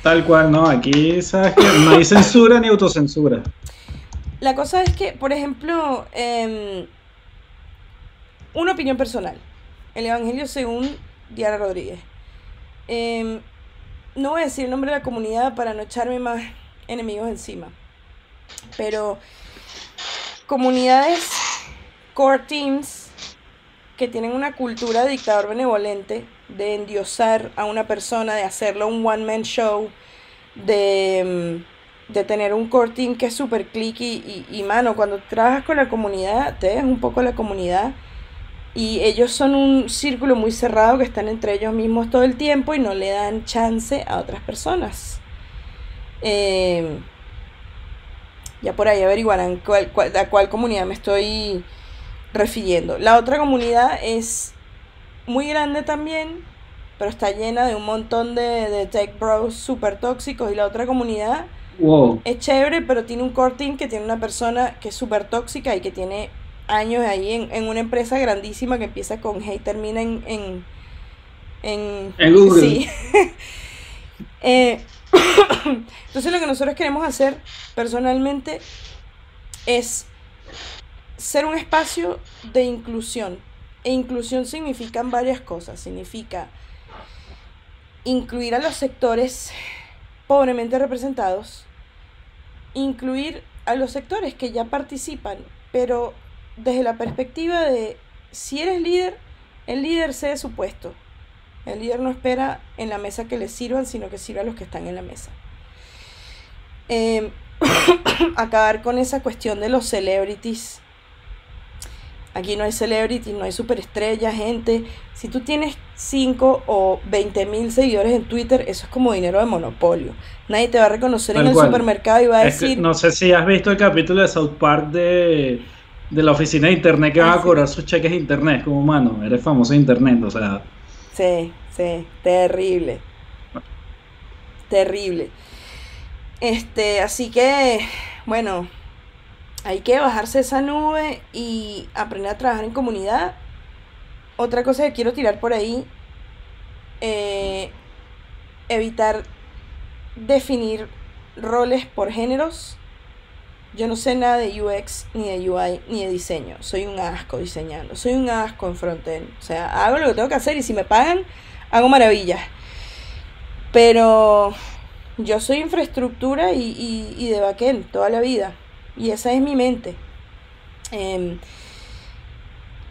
Tal cual, no, aquí sabes que no hay censura ni autocensura. La cosa es que, por ejemplo, em, una opinión personal. El Evangelio según Diana Rodríguez. Em, no voy a decir el nombre de la comunidad para no echarme más enemigos encima. Pero comunidades, core teams, que tienen una cultura de dictador benevolente, de endiosar a una persona, de hacerlo un one-man show, de, mm, de, tener un core team que es súper clicky y, y, mano, cuando trabajas con la comunidad, te ves un poco la comunidad y ellos son un círculo muy cerrado que están entre ellos mismos todo el tiempo y no le dan chance a otras personas. Eh, ya por ahí averiguarán cuál, cuál, a cuál comunidad me estoy refiriendo. La otra comunidad es muy grande también, pero está llena de un montón de, de tech bros super tóxicos. Y la otra comunidad es chévere, pero tiene un core team que tiene una persona que es súper tóxica y que tiene años ahí en, en, una empresa grandísima que empieza con G y termina en... en, en, en Google. Sí. *laughs* eh, *coughs* entonces lo que nosotros queremos hacer personalmente es ser un espacio de inclusión. E inclusión significan varias cosas. Significa incluir a los sectores pobremente representados, incluir a los sectores que ya participan, pero desde la perspectiva de si eres líder, el líder cede su puesto. El líder no espera en la mesa que le sirvan, sino que sirva a los que están en la mesa. Eh, *coughs* acabar con esa cuestión de los celebrities Aquí no hay celebrity, no hay superestrella, gente. Si tú tienes 5 o 20 mil seguidores en Twitter, eso es como dinero de monopolio. Nadie te va a reconocer en el supermercado y va a decir... no sé si has visto el capítulo de South Park de, de la oficina de internet que va a ah, cobrar sus cheques de internet. Como, mano, eres famoso en internet, o sea... Sí, sí, terrible. Terrible. Este, así que, bueno, hay que bajarse esa nube y aprender a trabajar en comunidad. Otra cosa que quiero tirar por ahí, eh, evitar definir roles por géneros. Yo no sé nada de UX, ni de UI, ni de diseño. Soy un asco diseñando. Soy un asco en frontend. O sea, hago lo que tengo que hacer y si me pagan, hago maravillas. Pero yo soy infraestructura y, y, de backend toda la vida. Y esa es mi mente. Em,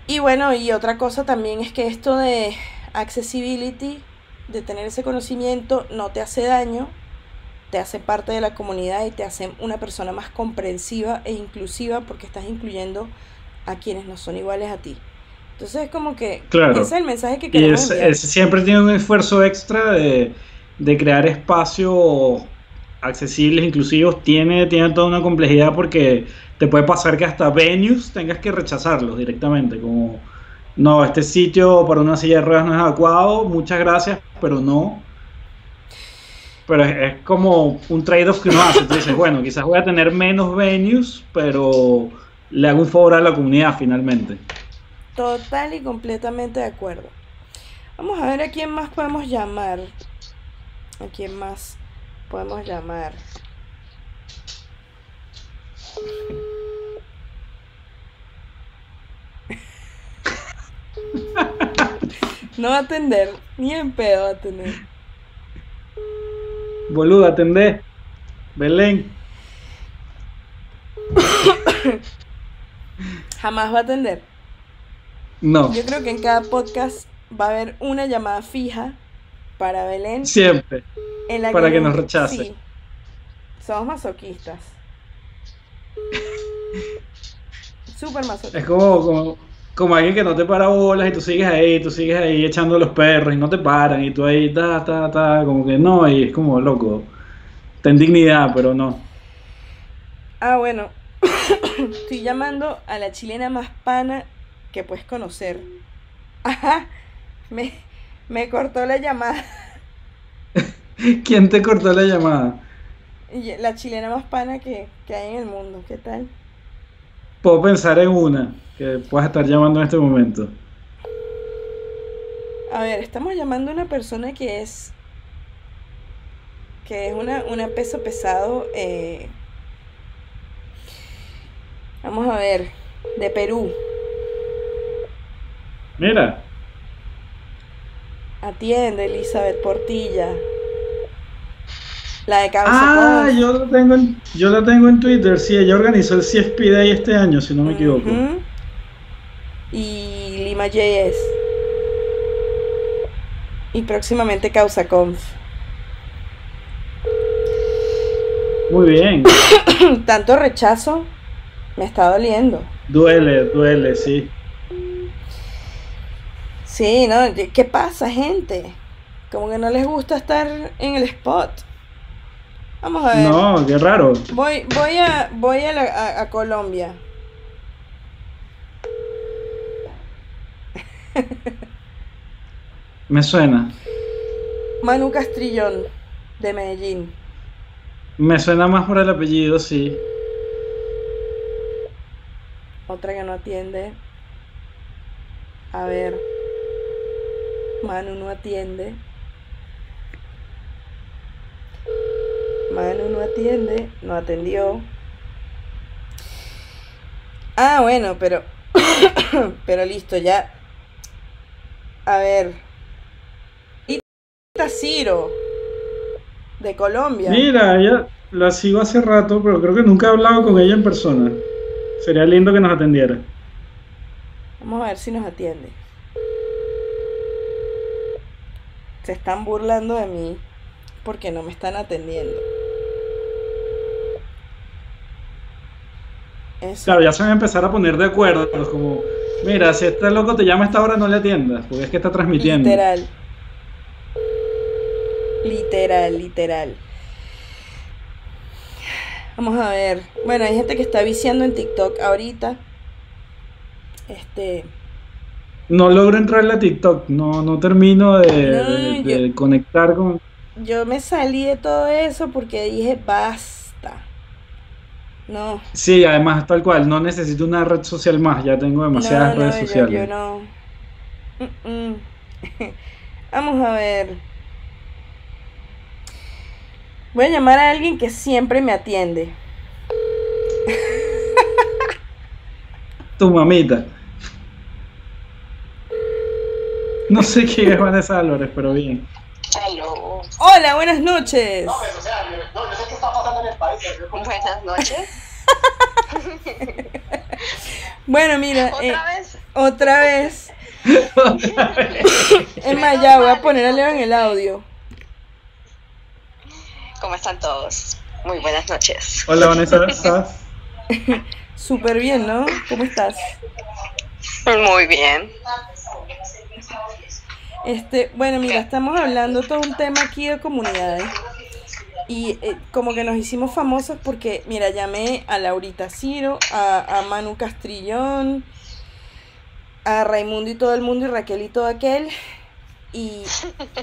y bueno, y otra cosa también es que esto de accessibility, de tener ese conocimiento, no te hace daño, te hace parte de la comunidad y te hace una persona más comprensiva e inclusiva porque estás incluyendo a quienes no son iguales a ti. Entonces es como que claro. ese es el mensaje que queremos y siempre tiene un esfuerzo extra de, crear espacios accesibles, inclusivos, tiene, tiene toda una complejidad porque te puede pasar que hasta venues tengas que rechazarlos directamente, como no, este sitio para una silla de ruedas no es adecuado, muchas gracias, pero no pero es, como un trade-off que uno hace. Tú dices, bueno, quizás voy a tener menos venues, pero le hago un favor a la comunidad finalmente. Total y completamente de acuerdo. Vamos a ver a quién más podemos llamar. ¿A quién más podemos llamar? No va a atender, ni en pedo va a atender. Boludo, atendé. Belén. Jamás va a atender. No. Yo creo que en cada podcast va a haber una llamada fija para Belén. Siempre. Para que, nos rechace. Sí. Somos masoquistas. *laughs* Súper masoquistas. Es como, como, alguien que no te para bolas y tú sigues ahí, tú sigues ahí echando los perros y no te paran y tú ahí, ta, ta, ta, como que no, y es como loco. Ten dignidad, pero no. Ah, bueno. *coughs* Estoy llamando a la chilena más pana que puedes conocer. *laughs* Ajá. Me, me cortó la llamada. *laughs* ¿Quién te cortó la llamada? La chilena más pana que, que hay en el mundo. ¿Qué tal? Puedo pensar en una que puedas estar llamando en este momento. A ver, estamos llamando a una persona que es que es una, una peso pesado. Eh, vamos a ver, de Perú. Mira. Atiende Elizabeth Portilla. La de Cabeza Ah, yo la tengo en, yo la tengo en Twitter, sí, ella organizó el CSP Day este año, si no me equivoco. Y Lima JS. Y próximamente Causa Conf. Muy bien. *coughs* Tanto rechazo me está doliendo. Duele, duele, sí. Sí, ¿no? ¿Qué pasa, gente? Como que no les gusta estar en el spot. Vamos a ver. No, qué raro. Voy, voy a, voy a, a Colombia. Me suena. Manu Castrillón, de Medellín. Me suena más por el apellido, sí. Otra que no atiende. A ver. Manu no atiende. Manu no atiende. No atendió. Ah, bueno, pero. *coughs* pero listo, ya. A ver. Y Ciro de Colombia. Mira, ella la sigo hace rato, pero creo que nunca he hablado con ella en persona. Sería lindo que nos atendiera. Vamos a ver si nos atiende. Se están burlando de mí porque no me están atendiendo. Claro, ya se van a empezar a poner de acuerdo. Como, mira, si este loco te llama a esta hora, no le atiendas, porque es que está transmitiendo. Literal. Literal, literal. Vamos a ver. Bueno, hay gente que está viciando en TikTok ahorita. Este. No logro entrar en la TikTok. No, no termino de, conectar con. Yo me salí de todo eso porque dije basta. No. Sí, además, tal cual, no necesito una red social más, ya tengo demasiadas no, no, redes yo, sociales. Yo no. Mm, mm. *laughs* Vamos a ver. Voy a llamar a alguien que siempre me atiende. *laughs* Tu mamita. No sé quién es Vanessa Álvarez, pero bien. Hola, buenas noches. No, pero, o sea, no, no sé qué está pasando en el país. Buenas noches. *laughs* bueno, mira. ¿Otra eh, vez? Otra vez. *laughs* es más, ya voy a poner a Leo en el audio. ¿Cómo están todos? Muy buenas noches. Hola Vanessa, ¿cómo *laughs* ¿estás? Súper bien, ¿no? ¿Cómo estás? Muy bien. Este, bueno, mira, estamos hablando todo un tema aquí de comunidades. Y eh, como que nos hicimos famosos porque, mira, llamé a Laurita Ciro, a, a Manu Castrillón, a Raimundo y todo el mundo, y Raquel y todo aquel. Y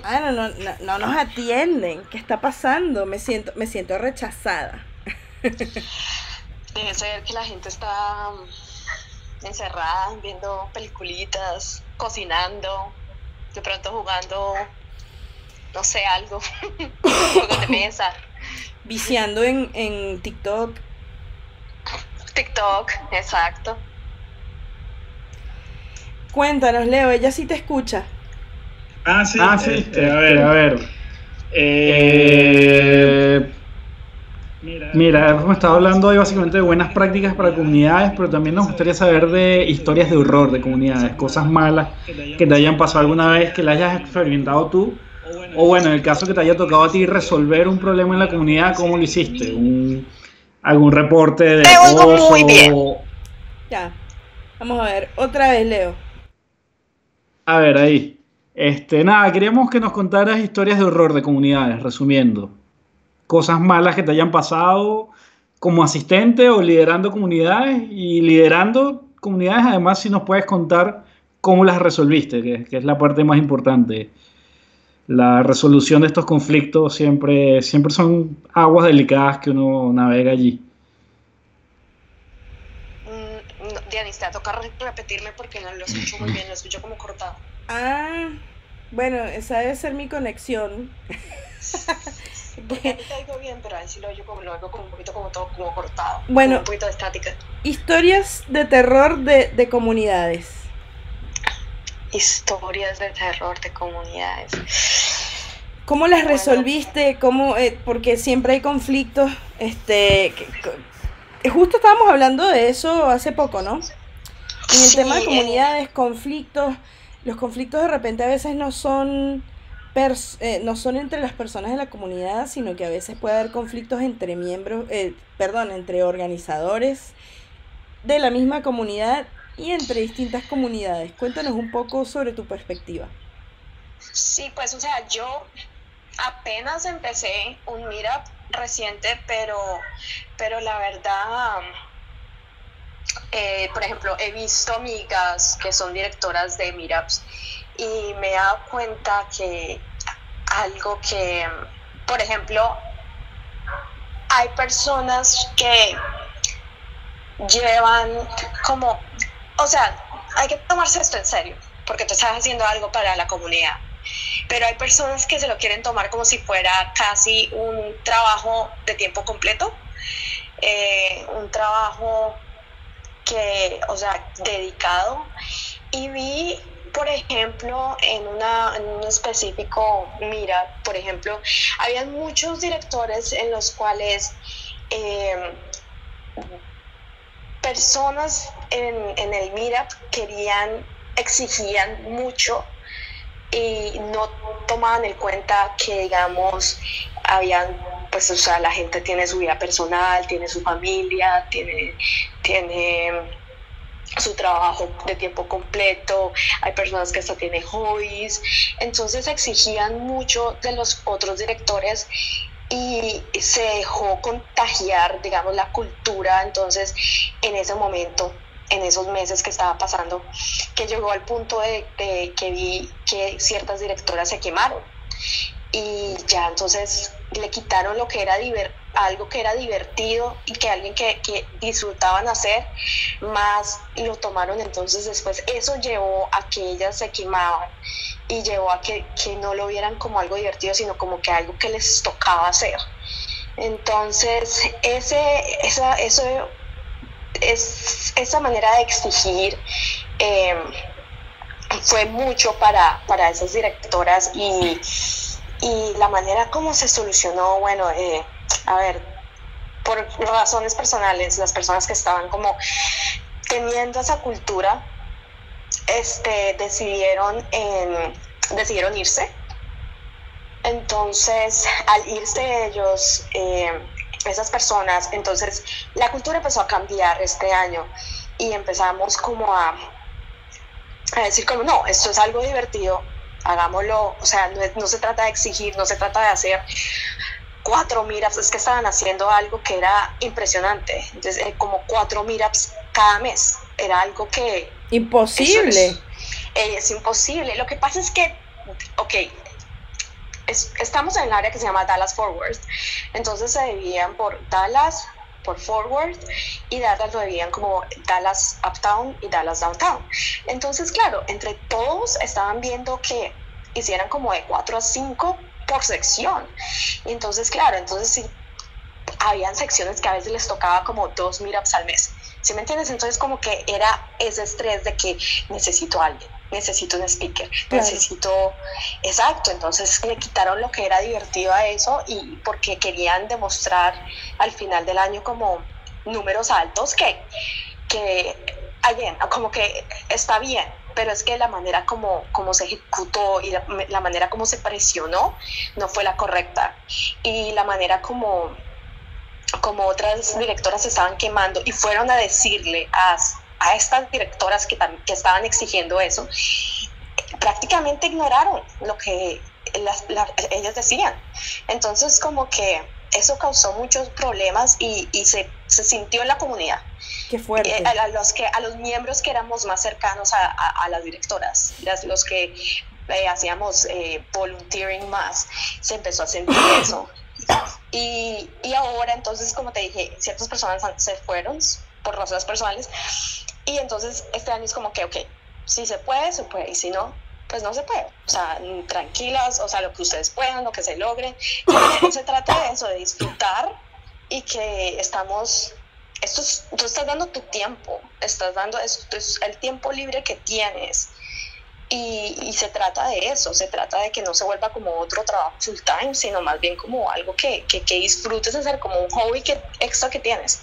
ah, no, no, no, no nos atienden. ¿Qué está pasando? Me siento, me siento rechazada. Debe ser que la gente está mm, encerrada viendo peliculitas, cocinando, de pronto jugando, no sé, algo, *laughs* juegos de mesa, Viciando en, en TikTok. TikTok, exacto. Cuéntanos, Leo, ella sí te escucha. Ah, sí, Ah, sí, este, a ver, a ver. Eh, mira, hemos estado hablando hoy básicamente de buenas prácticas para comunidades, pero también nos gustaría saber de historias de horror de comunidades, cosas malas que te hayan pasado alguna vez, que las hayas experimentado tú, o bueno, en el caso que te haya tocado a ti resolver un problema en la comunidad, ¿cómo lo hiciste? Un, algún reporte de Te oigo muy bien. Ya. Vamos a ver, otra vez, Leo. A ver, ahí. Este, nada, queríamos que nos contaras historias de horror de comunidades, resumiendo. Cosas malas que te hayan pasado como asistente o liderando comunidades y liderando comunidades, además si nos puedes contar cómo las resolviste, que, que es la parte más importante. La resolución de estos conflictos siempre, siempre son aguas delicadas que uno navega allí. Mm, Dianis, te va a tocar repetirme porque no lo escucho muy bien, lo escucho como cortado. Ah, bueno, esa debe ser mi conexión. *laughs* A *laughs* oigo bien, pero sí lo oigo como, lo oigo como un poquito como todo como cortado. Bueno. como un poquito de estática. Historias de terror de, de comunidades. Historias de terror de comunidades. ¿Cómo las Bueno. resolviste? ¿Cómo, eh, porque siempre hay conflictos. Este, que- co- justo estábamos hablando de eso hace poco, ¿no? En el Sí, tema de eh, comunidades, conflictos, los conflictos de repente a veces no son eh, no son entre las personas de la comunidad, sino que a veces puede haber conflictos entre miembros, eh, perdón, entre organizadores de la misma comunidad y entre distintas comunidades. Cuéntanos un poco sobre tu perspectiva. Sí, pues, o sea, yo apenas empecé un meetup reciente, pero, pero la verdad, eh, por ejemplo, he visto amigas que son directoras de meetups y me he dado cuenta que algo que, por ejemplo, hay personas que llevan como, o sea, hay que tomarse esto en serio, porque tú estás haciendo algo para la comunidad. Pero hay personas que se lo quieren tomar como si fuera casi un trabajo de tiempo completo, eh, un trabajo que, o sea, dedicado. Y vi, por ejemplo, en, una, en un específico, mira, por ejemplo, habían muchos directores en los cuales eh, personas en, en el Meetup querían, exigían mucho y no tomaban en cuenta que, digamos, habían, pues, o sea, la gente tiene su vida personal, tiene su familia, tiene, tiene su trabajo de tiempo completo, hay personas que hasta tienen hobbies, entonces exigían mucho de los otros directores y se dejó contagiar, digamos, la cultura, entonces en ese momento, en esos meses que estaba pasando, que llegó al punto de, de que vi que ciertas directoras se quemaron y ya entonces le quitaron lo que era diver algo que era divertido y que alguien que, que disfrutaban hacer, más lo tomaron entonces después. Eso llevó a que ellas se quemaban y llevó a que, que no lo vieran como algo divertido, sino como que algo que les tocaba hacer. Entonces, ese, esa, eso es, esa manera de exigir em, fue mucho para, para esas directoras y, y, la manera como se solucionó, bueno, eh, a ver, por razones personales, las personas que estaban como teniendo esa cultura, este, decidieron, decidieron irse. Entonces, al irse ellos, em, esas personas, entonces la cultura empezó a cambiar este año y empezamos como a, a decir como, no, esto es algo divertido, hagámoslo, o sea, no, se trata de exigir, no se trata de hacer cuatro meetups, es que estaban haciendo algo que era impresionante, entonces eh, como cuatro meetups cada mes, era algo que... Imposible. Es, eh, es, imposible, lo que pasa es que, ok, estamos en el área que se llama Dallas Forward. Entonces se dividían por Dallas, por Forward y Dallas lo dividían como Dallas Uptown y Dallas Downtown. Entonces, claro, entre todos estaban viendo que hicieran como de 4 a 5 por sección. Y entonces, claro, entonces sí, habían secciones que a veces les tocaba como dos meetups al mes. ¿Sí me entiendes? Entonces como que era ese estrés de que necesito a alguien necesito un speaker, necesito, exacto, entonces le quitaron lo que era divertido a eso y porque querían demostrar al final del año como números altos que, que como que está bien, pero es que la manera como, como se ejecutó y la, la, manera como se presionó no fue la correcta. Y la manera como, como otras directoras se estaban quemando y fueron a decirle a, a estas directoras que, que estaban exigiendo eso, prácticamente ignoraron lo que las, ellas decían. Entonces, como que eso causó muchos problemas y, y se, se, sintió en la comunidad. Qué fuerte. Eh, a, los que, a los miembros que éramos más cercanos a, a, las directoras, las, los que eh, hacíamos eh, volunteering más, se empezó a sentir *coughs* eso. Y, y, ahora, entonces, como te dije, ciertas personas se fueron por razones personales y entonces este año es como que, ok, si se puede, se puede, y si no, pues no se puede. O sea, tranquilas, o sea, lo que ustedes puedan, lo que se logre. No se trata de eso, de disfrutar y que estamos, esto es, tú estás dando tu tiempo, estás dando, esto es el tiempo libre que tienes. Y, y, se trata de eso, se trata de que no se vuelva como otro trabajo full time, sino más bien como algo que, que, que disfrutes hacer, como un hobby que, extra que tienes.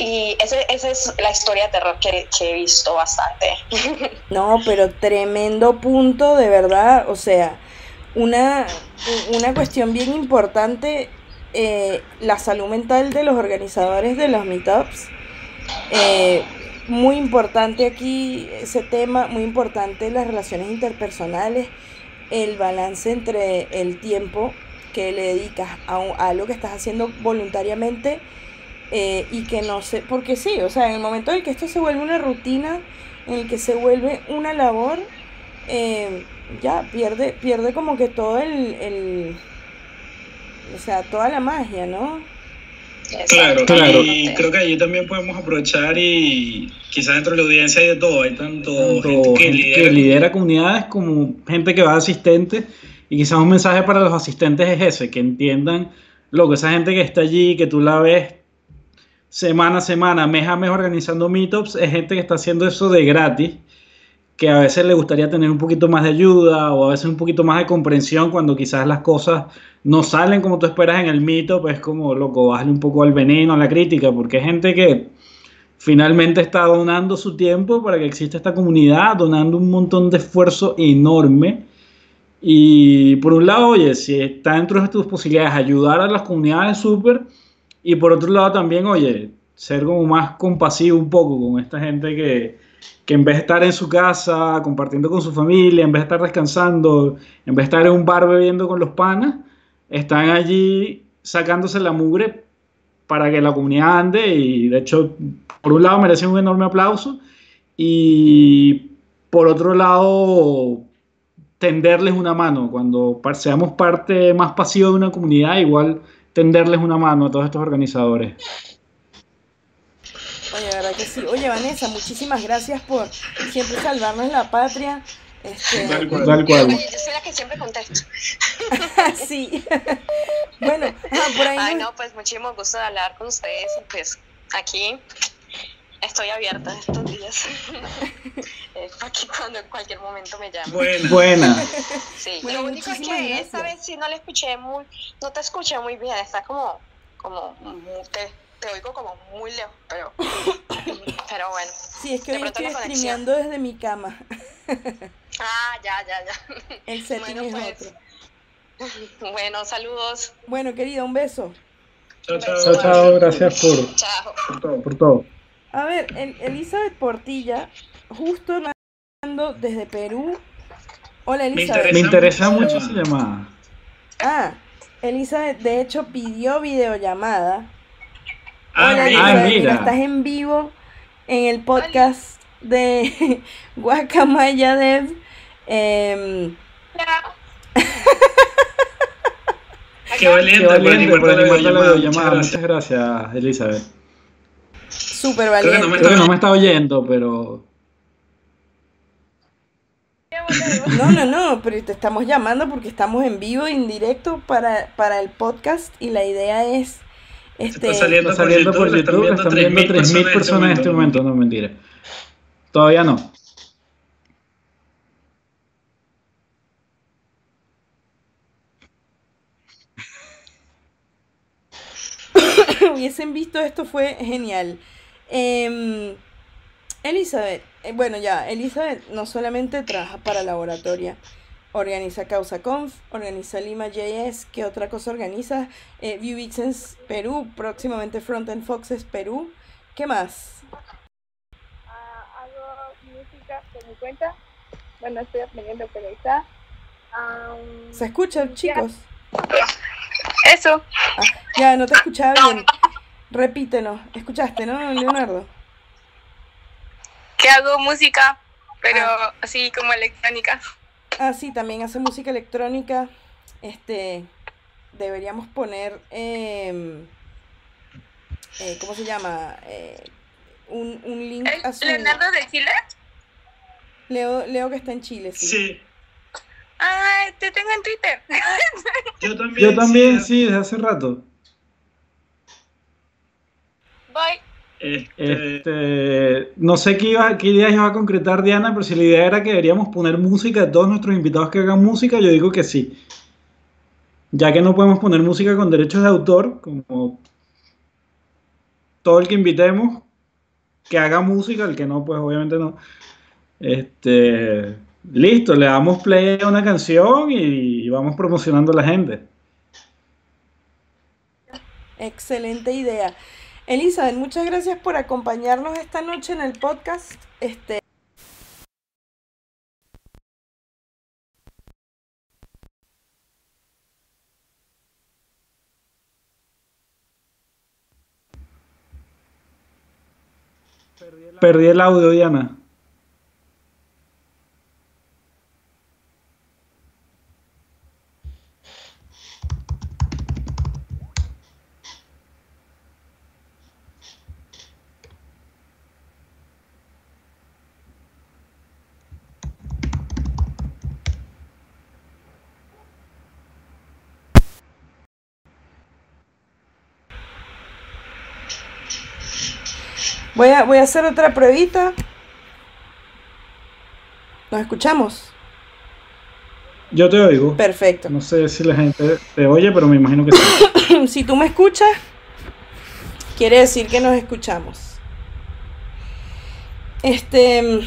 Y ese, esa es la historia de terror que, he visto bastante. *laughs* No, pero tremendo punto, de verdad. O sea, una, una cuestión bien importante, eh, la salud mental de los organizadores de los meetups. Eh, muy importante aquí ese tema, muy importante las relaciones interpersonales, el balance entre el tiempo que le dedicas a, a lo que estás haciendo voluntariamente eh, y que no sé, porque sí, o sea, en el momento en que esto se vuelve una rutina, en el que se vuelve una labor, eh, ya pierde, pierde como que todo el, el, o sea, toda la magia, ¿no? Claro, claro. Y creo que allí también podemos aprovechar y quizás dentro de la audiencia hay de todo. Hay tanto, gente, que, lidera, que, lidera, comunidades como gente que va a asistentes. Y quizás un mensaje para los asistentes es ese, que entiendan lo que esa gente que está allí, que tú la ves semana a semana, mes a mes organizando meetups, es gente que está haciendo eso de gratis, que a veces le gustaría tener un poquito más de ayuda o a veces un poquito más de comprensión cuando quizás las cosas no salen como tú esperas en el meetup, es como, loco, bájale un poco al veneno, a la crítica, porque es gente que finalmente está donando su tiempo para que exista esta comunidad, donando un montón de esfuerzo enorme. Y por un lado, oye, si está dentro de tus posibilidades ayudar a las comunidades, súper y por otro lado también, oye, ser como más compasivo un poco con esta gente que, que en vez de estar en su casa compartiendo con su familia, en vez de estar descansando, en vez de estar en un bar bebiendo con los panas, están allí sacándose la mugre para que la comunidad ande y de hecho, por un lado merecen un enorme aplauso y por otro lado tenderles una mano. Cuando seamos parte más pasiva de una comunidad, igual tenderles una mano a todos estos organizadores. Oye, verdad que sí. Oye, Vanessa, muchísimas gracias por siempre salvarnos la patria. Este... Tal cual. Yo soy la que siempre contesto. *laughs* sí. *laughs* bueno, por ahí. Ay, no, pues muchísimo gusto de hablar con ustedes. Pues aquí estoy abierta estos días. *laughs* eh, aquí cuando en cualquier momento me llamen. Buena. Buena. Sí, Bueno, lo único es que gracias. esta vez sí no le escuché muy, no te escuché muy bien, está como, como, te, te oigo como muy lejos, pero, *laughs* pero bueno. Sí, es que hoy estoy streameando desde mi cama. *laughs* Ah, ya, ya, ya. El setting Bueno, es pues. otro. Bueno, saludos. Bueno, querida, un beso. Chao, Chao, chao. chao, gracias por, Chao. por todo. Por todo. A ver, El- Elizabeth Portilla, justo nadando desde Perú. Hola, Elizabeth. Me interesa mucho su llamada. Ah, Elizabeth, de hecho, pidió videollamada. Ah, Hola, mira. Elizabeth, Ah, mira, mira. estás en vivo en el podcast de *laughs* Guacamaya Dev. Em, Qué valiente, Qué valiente por la videollamada. Muchas gracias, Elizabeth. Súper Creo que valiente. no me Creo que no me está oyendo, pero No, no, no, pero te estamos llamando porque estamos en vivo, en directo para, para el podcast y la idea es este, Está saliendo, está saliendo por la YouTube. están viendo 3.000 personas en este momento. No, mentira. Todavía no. Hubiesen visto esto fue genial. Em, Elizabeth, eh, bueno ya, Elizabeth no solamente trabaja para Laboratoria, organiza Causa Conf, organiza Lima JS, ¿qué otra cosa organiza? Eh, Vue Vixens Perú, próximamente Frontend Foxes Perú, ¿qué más? Ah, hago música por mi cuenta. Bueno, estoy aprendiendo, pero está. ¿Se escucha, chicos? Eso. Ya, no te escuchaba bien. Repítelo. ¿Escuchaste, no, Leonardo? Que hago música, pero Ah. así como electrónica. Ah, sí, también hace música electrónica. Este, deberíamos poner, em, eh, ¿cómo se llama? Eh, un, un link a su... ¿Leonardo de Chile? Leo, Leo que está en Chile, sí. Sí, Ah, te tengo en Twitter. yo *laughs* también. Yo también, sí. sí, desde hace rato. Este, Este, no sé qué, iba, qué ideas iba a concretar Diana, pero si la idea era que deberíamos poner música de todos nuestros invitados que hagan música, yo digo que sí. Ya que no podemos poner música con derechos de autor, como todo el que invitemos que haga música, el que no, pues obviamente no. Este, listo, le damos play a una canción y, vamos promocionando a la gente. Excelente idea. Elizabeth, muchas gracias por acompañarnos esta noche en el podcast. Este, Perdí el audio, Diana. Voy a, voy a hacer otra pruebita. ¿Nos escuchamos? Yo te oigo. Perfecto. No sé si la gente te oye, pero me imagino que sí. *coughs* si tú me escuchas, quiere decir que nos escuchamos. Este.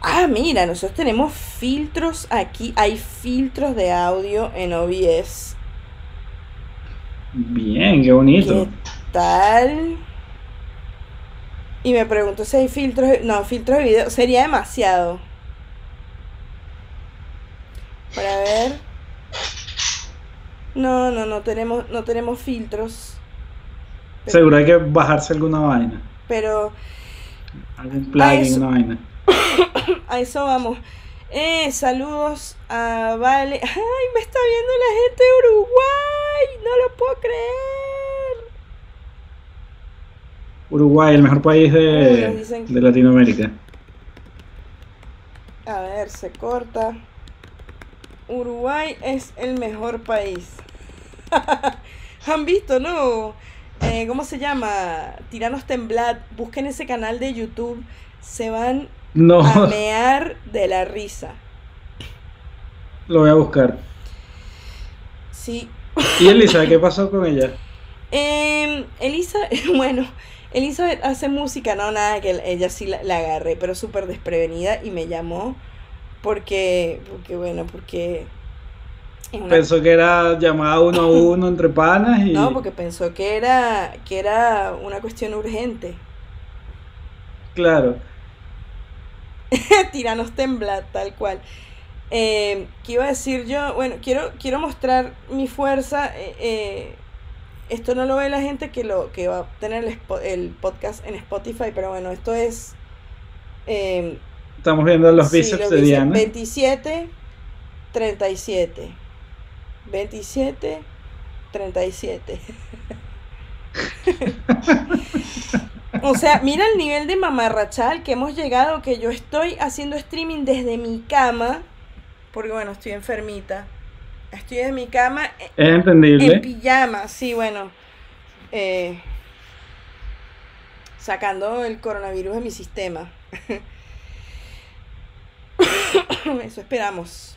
Ah, mira, nosotros tenemos filtros aquí. Hay filtros de audio en OBS. Bien, qué bonito. ¿Qué tal? Y me pregunto si hay filtros. No, filtros de video. Sería demasiado. Para ver. No, no, no tenemos, no tenemos filtros. Seguro hay que bajarse alguna vaina. Pero Algún plugin, eso. una vaina. *coughs* a eso vamos. Eh, saludos a Vale. Ay, me está viendo la gente de Uruguay. No lo puedo creer. Uruguay, el mejor país de, que- de Latinoamérica. A ver, se corta. Uruguay es el mejor país. *laughs* Han visto, ¿no? eh, ¿cómo se llama? Tiranos Temblad, busquen ese canal de YouTube, se van No, a mear de la risa. lo voy a buscar. Sí. ¿Y Elisa, *laughs* qué pasó con ella? Em, Elisa, *laughs* bueno, Elizabeth hace música, no, nada, que ella sí la, la agarré, pero súper desprevenida y me llamó porque, porque bueno, porque... una- Pensó que era llamada uno a *laughs* uno entre panas y... No, porque pensó que era, que era una cuestión urgente. Claro. *laughs* Tiranos tembla, tal cual. Eh, ¿Qué iba a decir yo? Bueno, quiero, quiero mostrar mi fuerza. eh, eh, esto no lo ve la gente que lo que va a tener el, podcast en Spotify, pero bueno, esto es. eh, Estamos viendo los sí, bíceps lo de Diana. 27, 37. 27, 37. O sea, mira el nivel de mamarrachal que hemos llegado, que yo estoy haciendo streaming desde mi cama, porque bueno, estoy enfermita. Estoy en mi cama eh, en pijama, sí, bueno. eh, sacando el coronavirus de mi sistema. *coughs* Eso esperamos.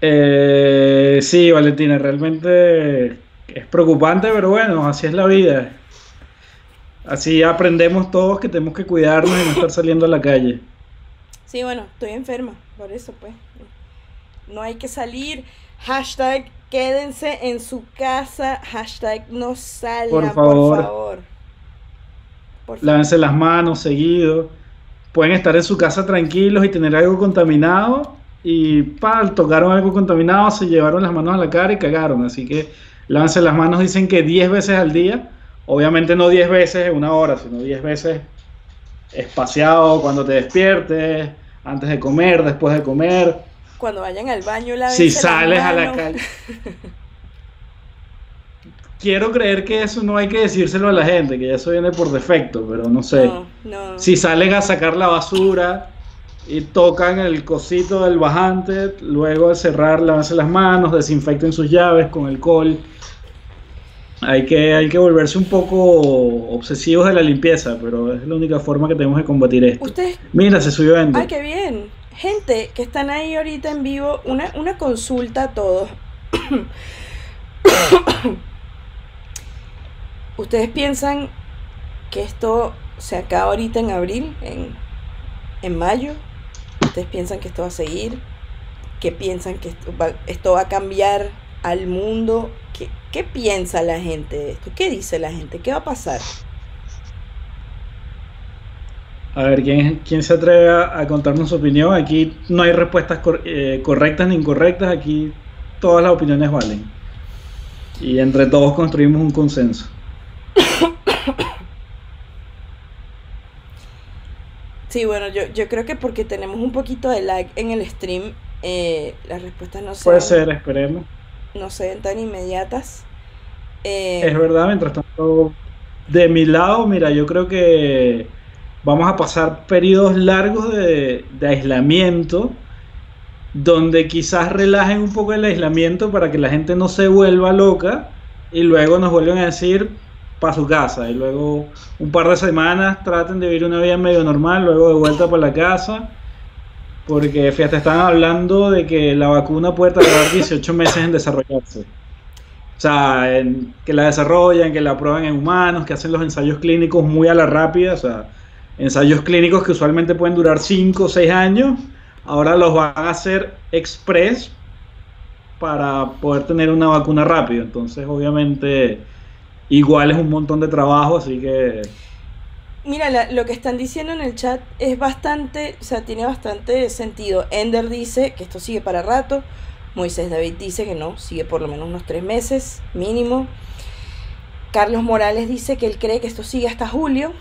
Eh, sí, Valentina, realmente es preocupante, pero bueno, así es la vida. Así aprendemos todos que tenemos que cuidarnos y no estar saliendo a la calle. Sí, bueno, estoy enferma, por eso pues. No hay que salir. Hashtag quédense en su casa. Hashtag no salgan, Por por favor. favor. Por favor. Lávense las manos seguido. Pueden estar en su casa tranquilos y tener algo contaminado. Y pa, tocaron algo contaminado, se llevaron las manos a la cara y cagaron. Así que lávense las manos, dicen que 10 veces al día. Obviamente no 10 veces en una hora, sino 10 veces espaciado cuando te despiertes, antes de comer, después de comer. Cuando vayan al baño, lávense Si sales a la calle. *laughs* Quiero creer que eso no hay que decírselo a la gente, que eso viene por defecto, pero no sé. No, no. Si salen a sacar la basura y tocan el cosito del bajante, luego de cerrar, lávense las manos, desinfecten sus llaves con alcohol. Hay que, hay que volverse un poco obsesivos de la limpieza, pero es la única forma que tenemos de combatir esto. Ustedes, Mira, se subió Endo. ay, qué bien. Gente que están ahí ahorita en vivo, una, una consulta a todos. *coughs* ¿Ustedes piensan que esto se acaba ahorita en abril, en, en mayo? ¿Ustedes piensan que esto va a seguir? ¿Qué piensan que esto va, a cambiar al mundo? ¿Qué, ¿Qué piensa la gente de esto? ¿Qué dice la gente? ¿Qué va a pasar? A ver, ¿quién, quién se atreve a, a contarnos su opinión? Aquí no hay respuestas cor- eh, correctas ni incorrectas, aquí todas las opiniones valen. Y entre todos construimos un consenso. *coughs* Sí, bueno, yo, yo creo que porque tenemos un poquito de lag en el stream, eh, las respuestas no Puede se, ser, esperemos. no se ven tan inmediatas. Eh, Es verdad, mientras tanto, de mi lado, mira, yo creo que vamos a pasar periodos largos de, aislamiento, donde quizás relajen un poco el aislamiento para que la gente no se vuelva loca y luego nos vuelven a decir para su casa y luego un par de semanas traten de vivir una vida medio normal, luego de vuelta para la casa. Porque fíjate, están hablando de que la vacuna puede tardar 18 meses en desarrollarse. O sea, en- que la desarrollan, que la prueban en humanos, que hacen los ensayos clínicos muy a la rápida. O sea, ensayos clínicos que usualmente pueden durar 5 o 6 años, ahora los van a hacer express para poder tener una vacuna rápido. Entonces, obviamente, igual es un montón de trabajo, así que Mira, lo que están diciendo en el chat es bastante, o sea, tiene bastante sentido. Ender dice que esto sigue para rato. Moisés David dice que no, sigue por lo menos unos tres meses mínimo. Carlos Morales dice que él cree que esto sigue hasta julio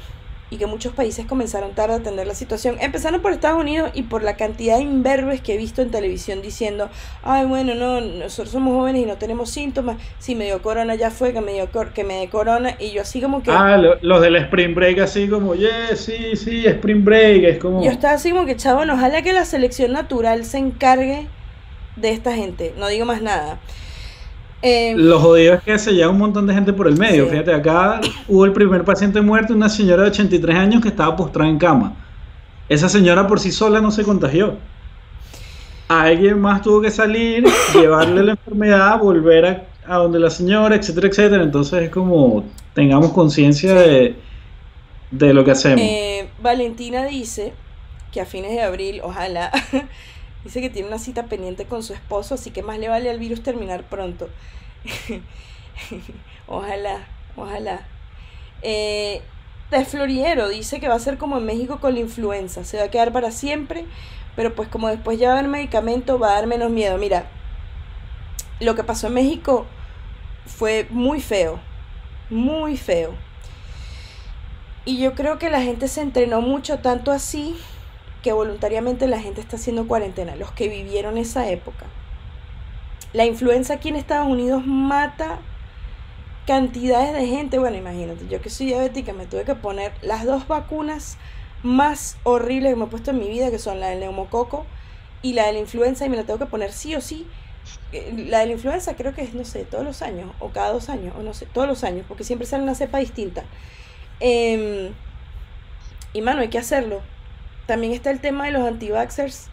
y que muchos países comenzaron tarde a atender la situación, empezando por Estados Unidos y por la cantidad de imberbes que he visto en televisión diciendo, ay, bueno, no, nosotros somos jóvenes y no tenemos síntomas, si me dio corona ya fue, que me dio cor- que me dé corona, y yo así como que... Ah, lo- los del Spring Break así como, yeah, sí, sí, Spring Break, es como... Yo estaba así como que, chabón, ojalá que la selección natural se encargue de esta gente. No digo más nada. Eh, Lo jodido es que se lleva un montón de gente por el medio. Sí. Fíjate, acá hubo el primer paciente muerto, una señora de 83 años que estaba postrada en cama. Esa señora por sí sola no se contagió. Alguien más tuvo que salir, *coughs* llevarle la enfermedad, volver a, a donde la señora, etcétera, etcétera. Entonces es como tengamos conciencia de, de lo que hacemos. Eh, Valentina dice que a fines de abril, ojalá, *laughs* dice que tiene una cita pendiente con su esposo, así que más le vale al virus terminar pronto. *laughs* ojalá, ojalá. Eh, de Floriero dice que va a ser como en México con la influenza, se va a quedar para siempre, pero pues como después ya va a haber medicamento va a dar menos miedo. Mira, lo que pasó en México fue muy feo, muy feo. Y yo creo que la gente se entrenó mucho, tanto así que voluntariamente la gente está haciendo cuarentena, los que vivieron esa época. La influenza aquí en Estados Unidos mata cantidades de gente. Bueno, imagínate, yo que soy diabética me tuve que poner las dos vacunas más horribles que me he puesto en mi vida, que son la del neumococo y la de la influenza, y me la tengo que poner sí o sí. Eh, La de la influenza creo que es, no sé, todos los años, o cada dos años, o no sé, todos los años, porque siempre sale una cepa distinta. Em, y mano, hay que hacerlo. También está el tema de los anti-vaxxers.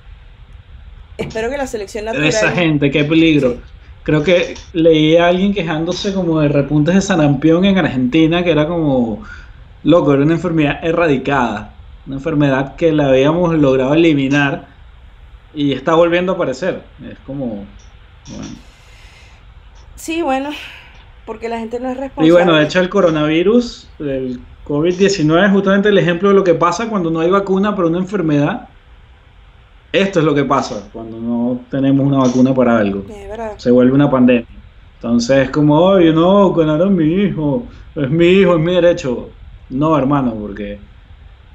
Espero que la selección natural. Esa gente, qué peligro. Sí. Creo que leí a alguien quejándose como de repuntes de sarampión en Argentina, que era como, loco, era una enfermedad erradicada, una enfermedad que la habíamos logrado eliminar y está volviendo a aparecer. Es como, bueno. Sí, bueno, porque la gente no es responsable. Y bueno, de hecho el coronavirus, el COVID-19 es justamente el ejemplo de lo que pasa cuando no hay vacuna para una enfermedad. Esto es lo que pasa cuando no tenemos una vacuna para algo. Se vuelve una pandemia. Entonces es como, oye, no, a mi hijo, es mi hijo, es mi derecho. No, hermano, porque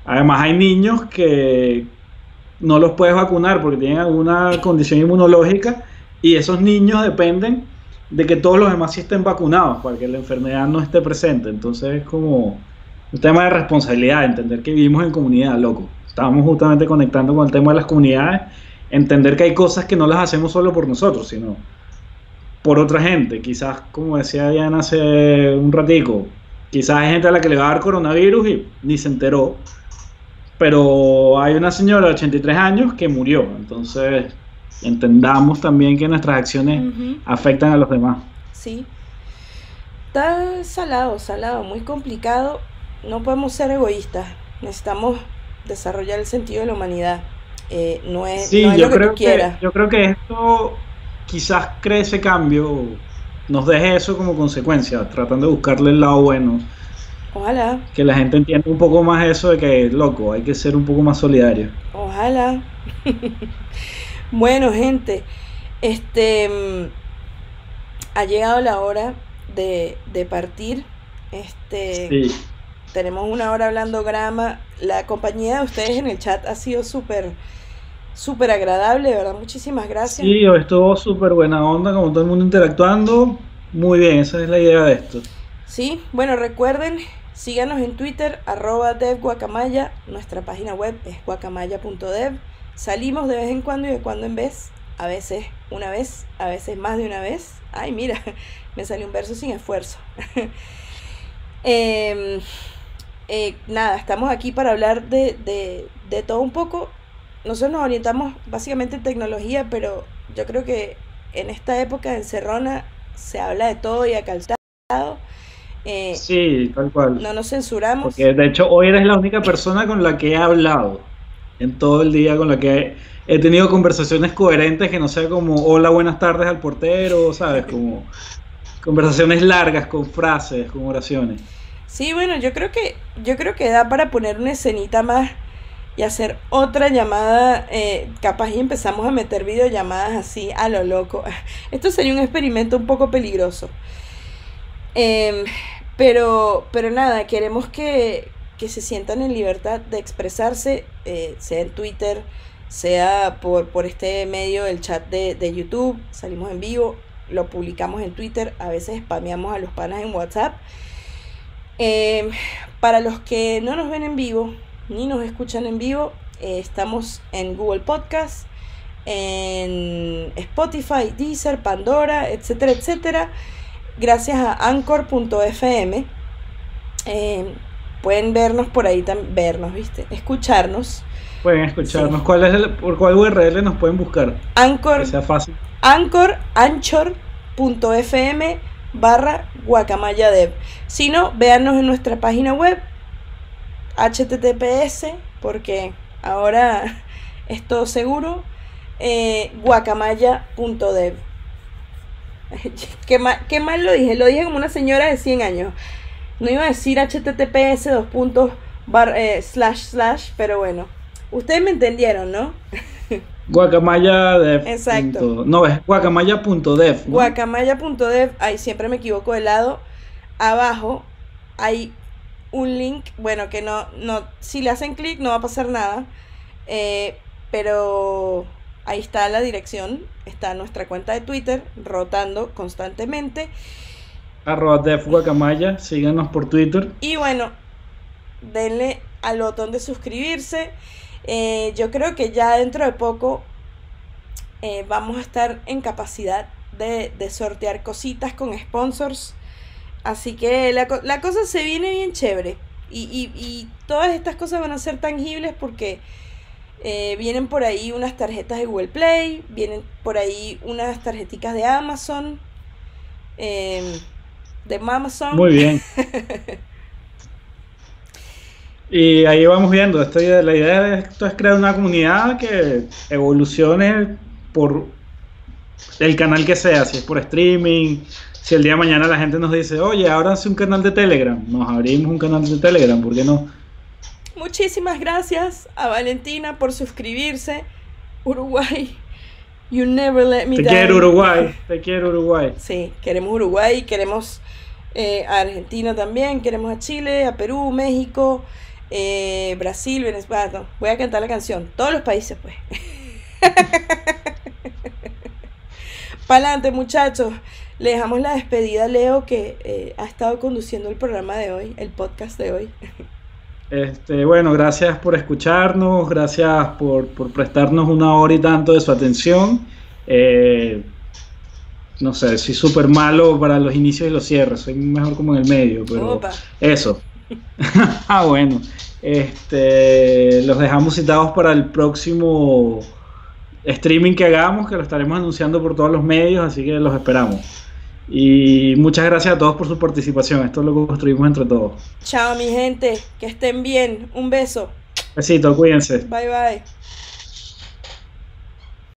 además hay niños que no los puedes vacunar porque tienen alguna condición inmunológica y esos niños dependen de que todos los demás estén vacunados para que la enfermedad no esté presente. Entonces es como un tema de responsabilidad, entender que vivimos en comunidad, loco. Estábamos justamente conectando con el tema de las comunidades, entender que hay cosas que no las hacemos solo por nosotros, sino por otra gente. Quizás, como decía Diana hace un ratico, quizás hay gente a la que le va a dar coronavirus y ni se enteró. Pero hay una señora de 83 años que murió. Entonces, entendamos también que nuestras acciones afectan a los demás. Sí. Está salado, salado, muy complicado. No podemos ser egoístas. Necesitamos desarrollar el sentido de la humanidad. Eh, no es, Sí, no es yo lo que creo tú que, yo creo que esto quizás cree ese cambio, nos deje eso como consecuencia, tratando de buscarle el lado bueno, Ojalá, que la gente entienda un poco más eso de que, loco, hay que ser un poco más solidario. ojalá. *laughs* Bueno, gente, este mm, ha llegado la hora de, de partir. Este Sí, tenemos una hora hablando grama. La compañía de ustedes en el chat ha sido súper, súper agradable, de verdad. Muchísimas gracias. sí, estuvo súper buena onda, como todo el mundo interactuando. Muy bien, esa es la idea de esto. Sí, bueno, recuerden, síganos en Twitter, arroba devguacamaya, nuestra página web es guacamaya.dev. Salimos de vez en cuando y de cuando en vez, a veces una vez, a veces más de una vez. Ay, mira, *laughs* me salió un verso sin esfuerzo. *laughs* Em, eh, nada, estamos aquí para hablar de, de, de todo un poco. Nosotros nos orientamos básicamente en tecnología, pero yo creo que en esta época de encerrona se habla de todo y a calzado. Eh, Sí, tal cual. no nos censuramos. Porque de hecho hoy eres la única persona con la que he hablado en todo el día, con la que he, tenido conversaciones coherentes que no sea como hola, buenas tardes al portero, ¿sabes? Como conversaciones largas, con frases, con oraciones. Sí, bueno, yo creo que yo creo que da para poner una escenita más y hacer otra llamada, eh, capaz y empezamos a meter videollamadas así a lo loco. *laughs* Esto sería un experimento un poco peligroso. Em, pero, pero nada, queremos que, que se sientan en libertad de expresarse, eh, sea en Twitter, sea por, por este medio del chat de, de YouTube, salimos en vivo, lo publicamos en Twitter, a veces spameamos a los panas en WhatsApp. Eh, para los que no nos ven en vivo ni nos escuchan en vivo, eh, estamos en Google Podcast, en Spotify, Deezer, Pandora, etcétera, etcétera. Gracias a anchor.fm. pueden vernos por ahí también, vernos, ¿viste? Escucharnos. Pueden escucharnos. ¿Cuál es el, ¿Por cuál URL nos pueden buscar? Anchor. Que sea fácil. Anchor, anchor.fm barra guacamaya dev. Si no, véanos en nuestra página web https, porque ahora *laughs* es todo seguro, eh, guacamaya.dev. *laughs* ¿Qué mal, ¿Qué mal lo dije? Lo dije como una señora de 100 años. No iba a decir https dos puntos bar, eh, slash slash, pero bueno. Ustedes me entendieron, ¿no? *laughs* Guacamaya dev. Exacto. no, es guacamaya.dev. ¿no? Guacamaya.dev, ahí siempre me equivoco de lado. Abajo hay un link, bueno, que no, no, si le hacen clic no va a pasar nada. eh, pero ahí está la dirección, está nuestra cuenta de Twitter rotando constantemente. Arroba dev guacamaya. Síganos por Twitter. Y bueno, denle al botón de suscribirse. Eh, yo creo que ya dentro de poco eh, vamos a estar en capacidad de, sortear cositas con sponsors. Así que la, la cosa se viene bien chévere. Y, y- y todas estas cosas van a ser tangibles porque eh, vienen por ahí unas tarjetas de Google Play, vienen por ahí unas tarjeticas de Amazon, em, de. Muy bien. *laughs* Y ahí vamos viendo. Esto, la idea de esto es crear una comunidad que evolucione por el canal que sea, si es por streaming, si el día de mañana la gente nos dice, oye, ábranse un canal de Telegram, nos abrimos un canal de Telegram, ¿por qué no? Muchísimas gracias a Valentina por suscribirse. Uruguay, you never let me Te down. quiero Uruguay, te quiero Uruguay. Sí, queremos Uruguay, queremos eh, a Argentina también, queremos a Chile, a Perú, México, eh, Brasil, Venezuela. no, voy a cantar la canción. Todos los países, pues. *laughs* Pa'lante, muchachos. Le dejamos la despedida a Leo, que eh, ha estado conduciendo el programa de hoy, el podcast de hoy. Este, bueno, gracias por escucharnos, gracias por, por prestarnos una hora y tanto de su atención. Eh, no sé, soy súper malo para los inicios y los cierres, soy mejor como en el medio, pero Opa. eso. *laughs* ah, bueno. Este, los dejamos citados para el próximo streaming que hagamos, que lo estaremos anunciando por todos los medios, así que los esperamos. Y muchas gracias a todos por su participación, esto lo construimos entre todos. Chao, mi gente. Que estén bien. Un beso. Besito, cuídense. Bye, bye.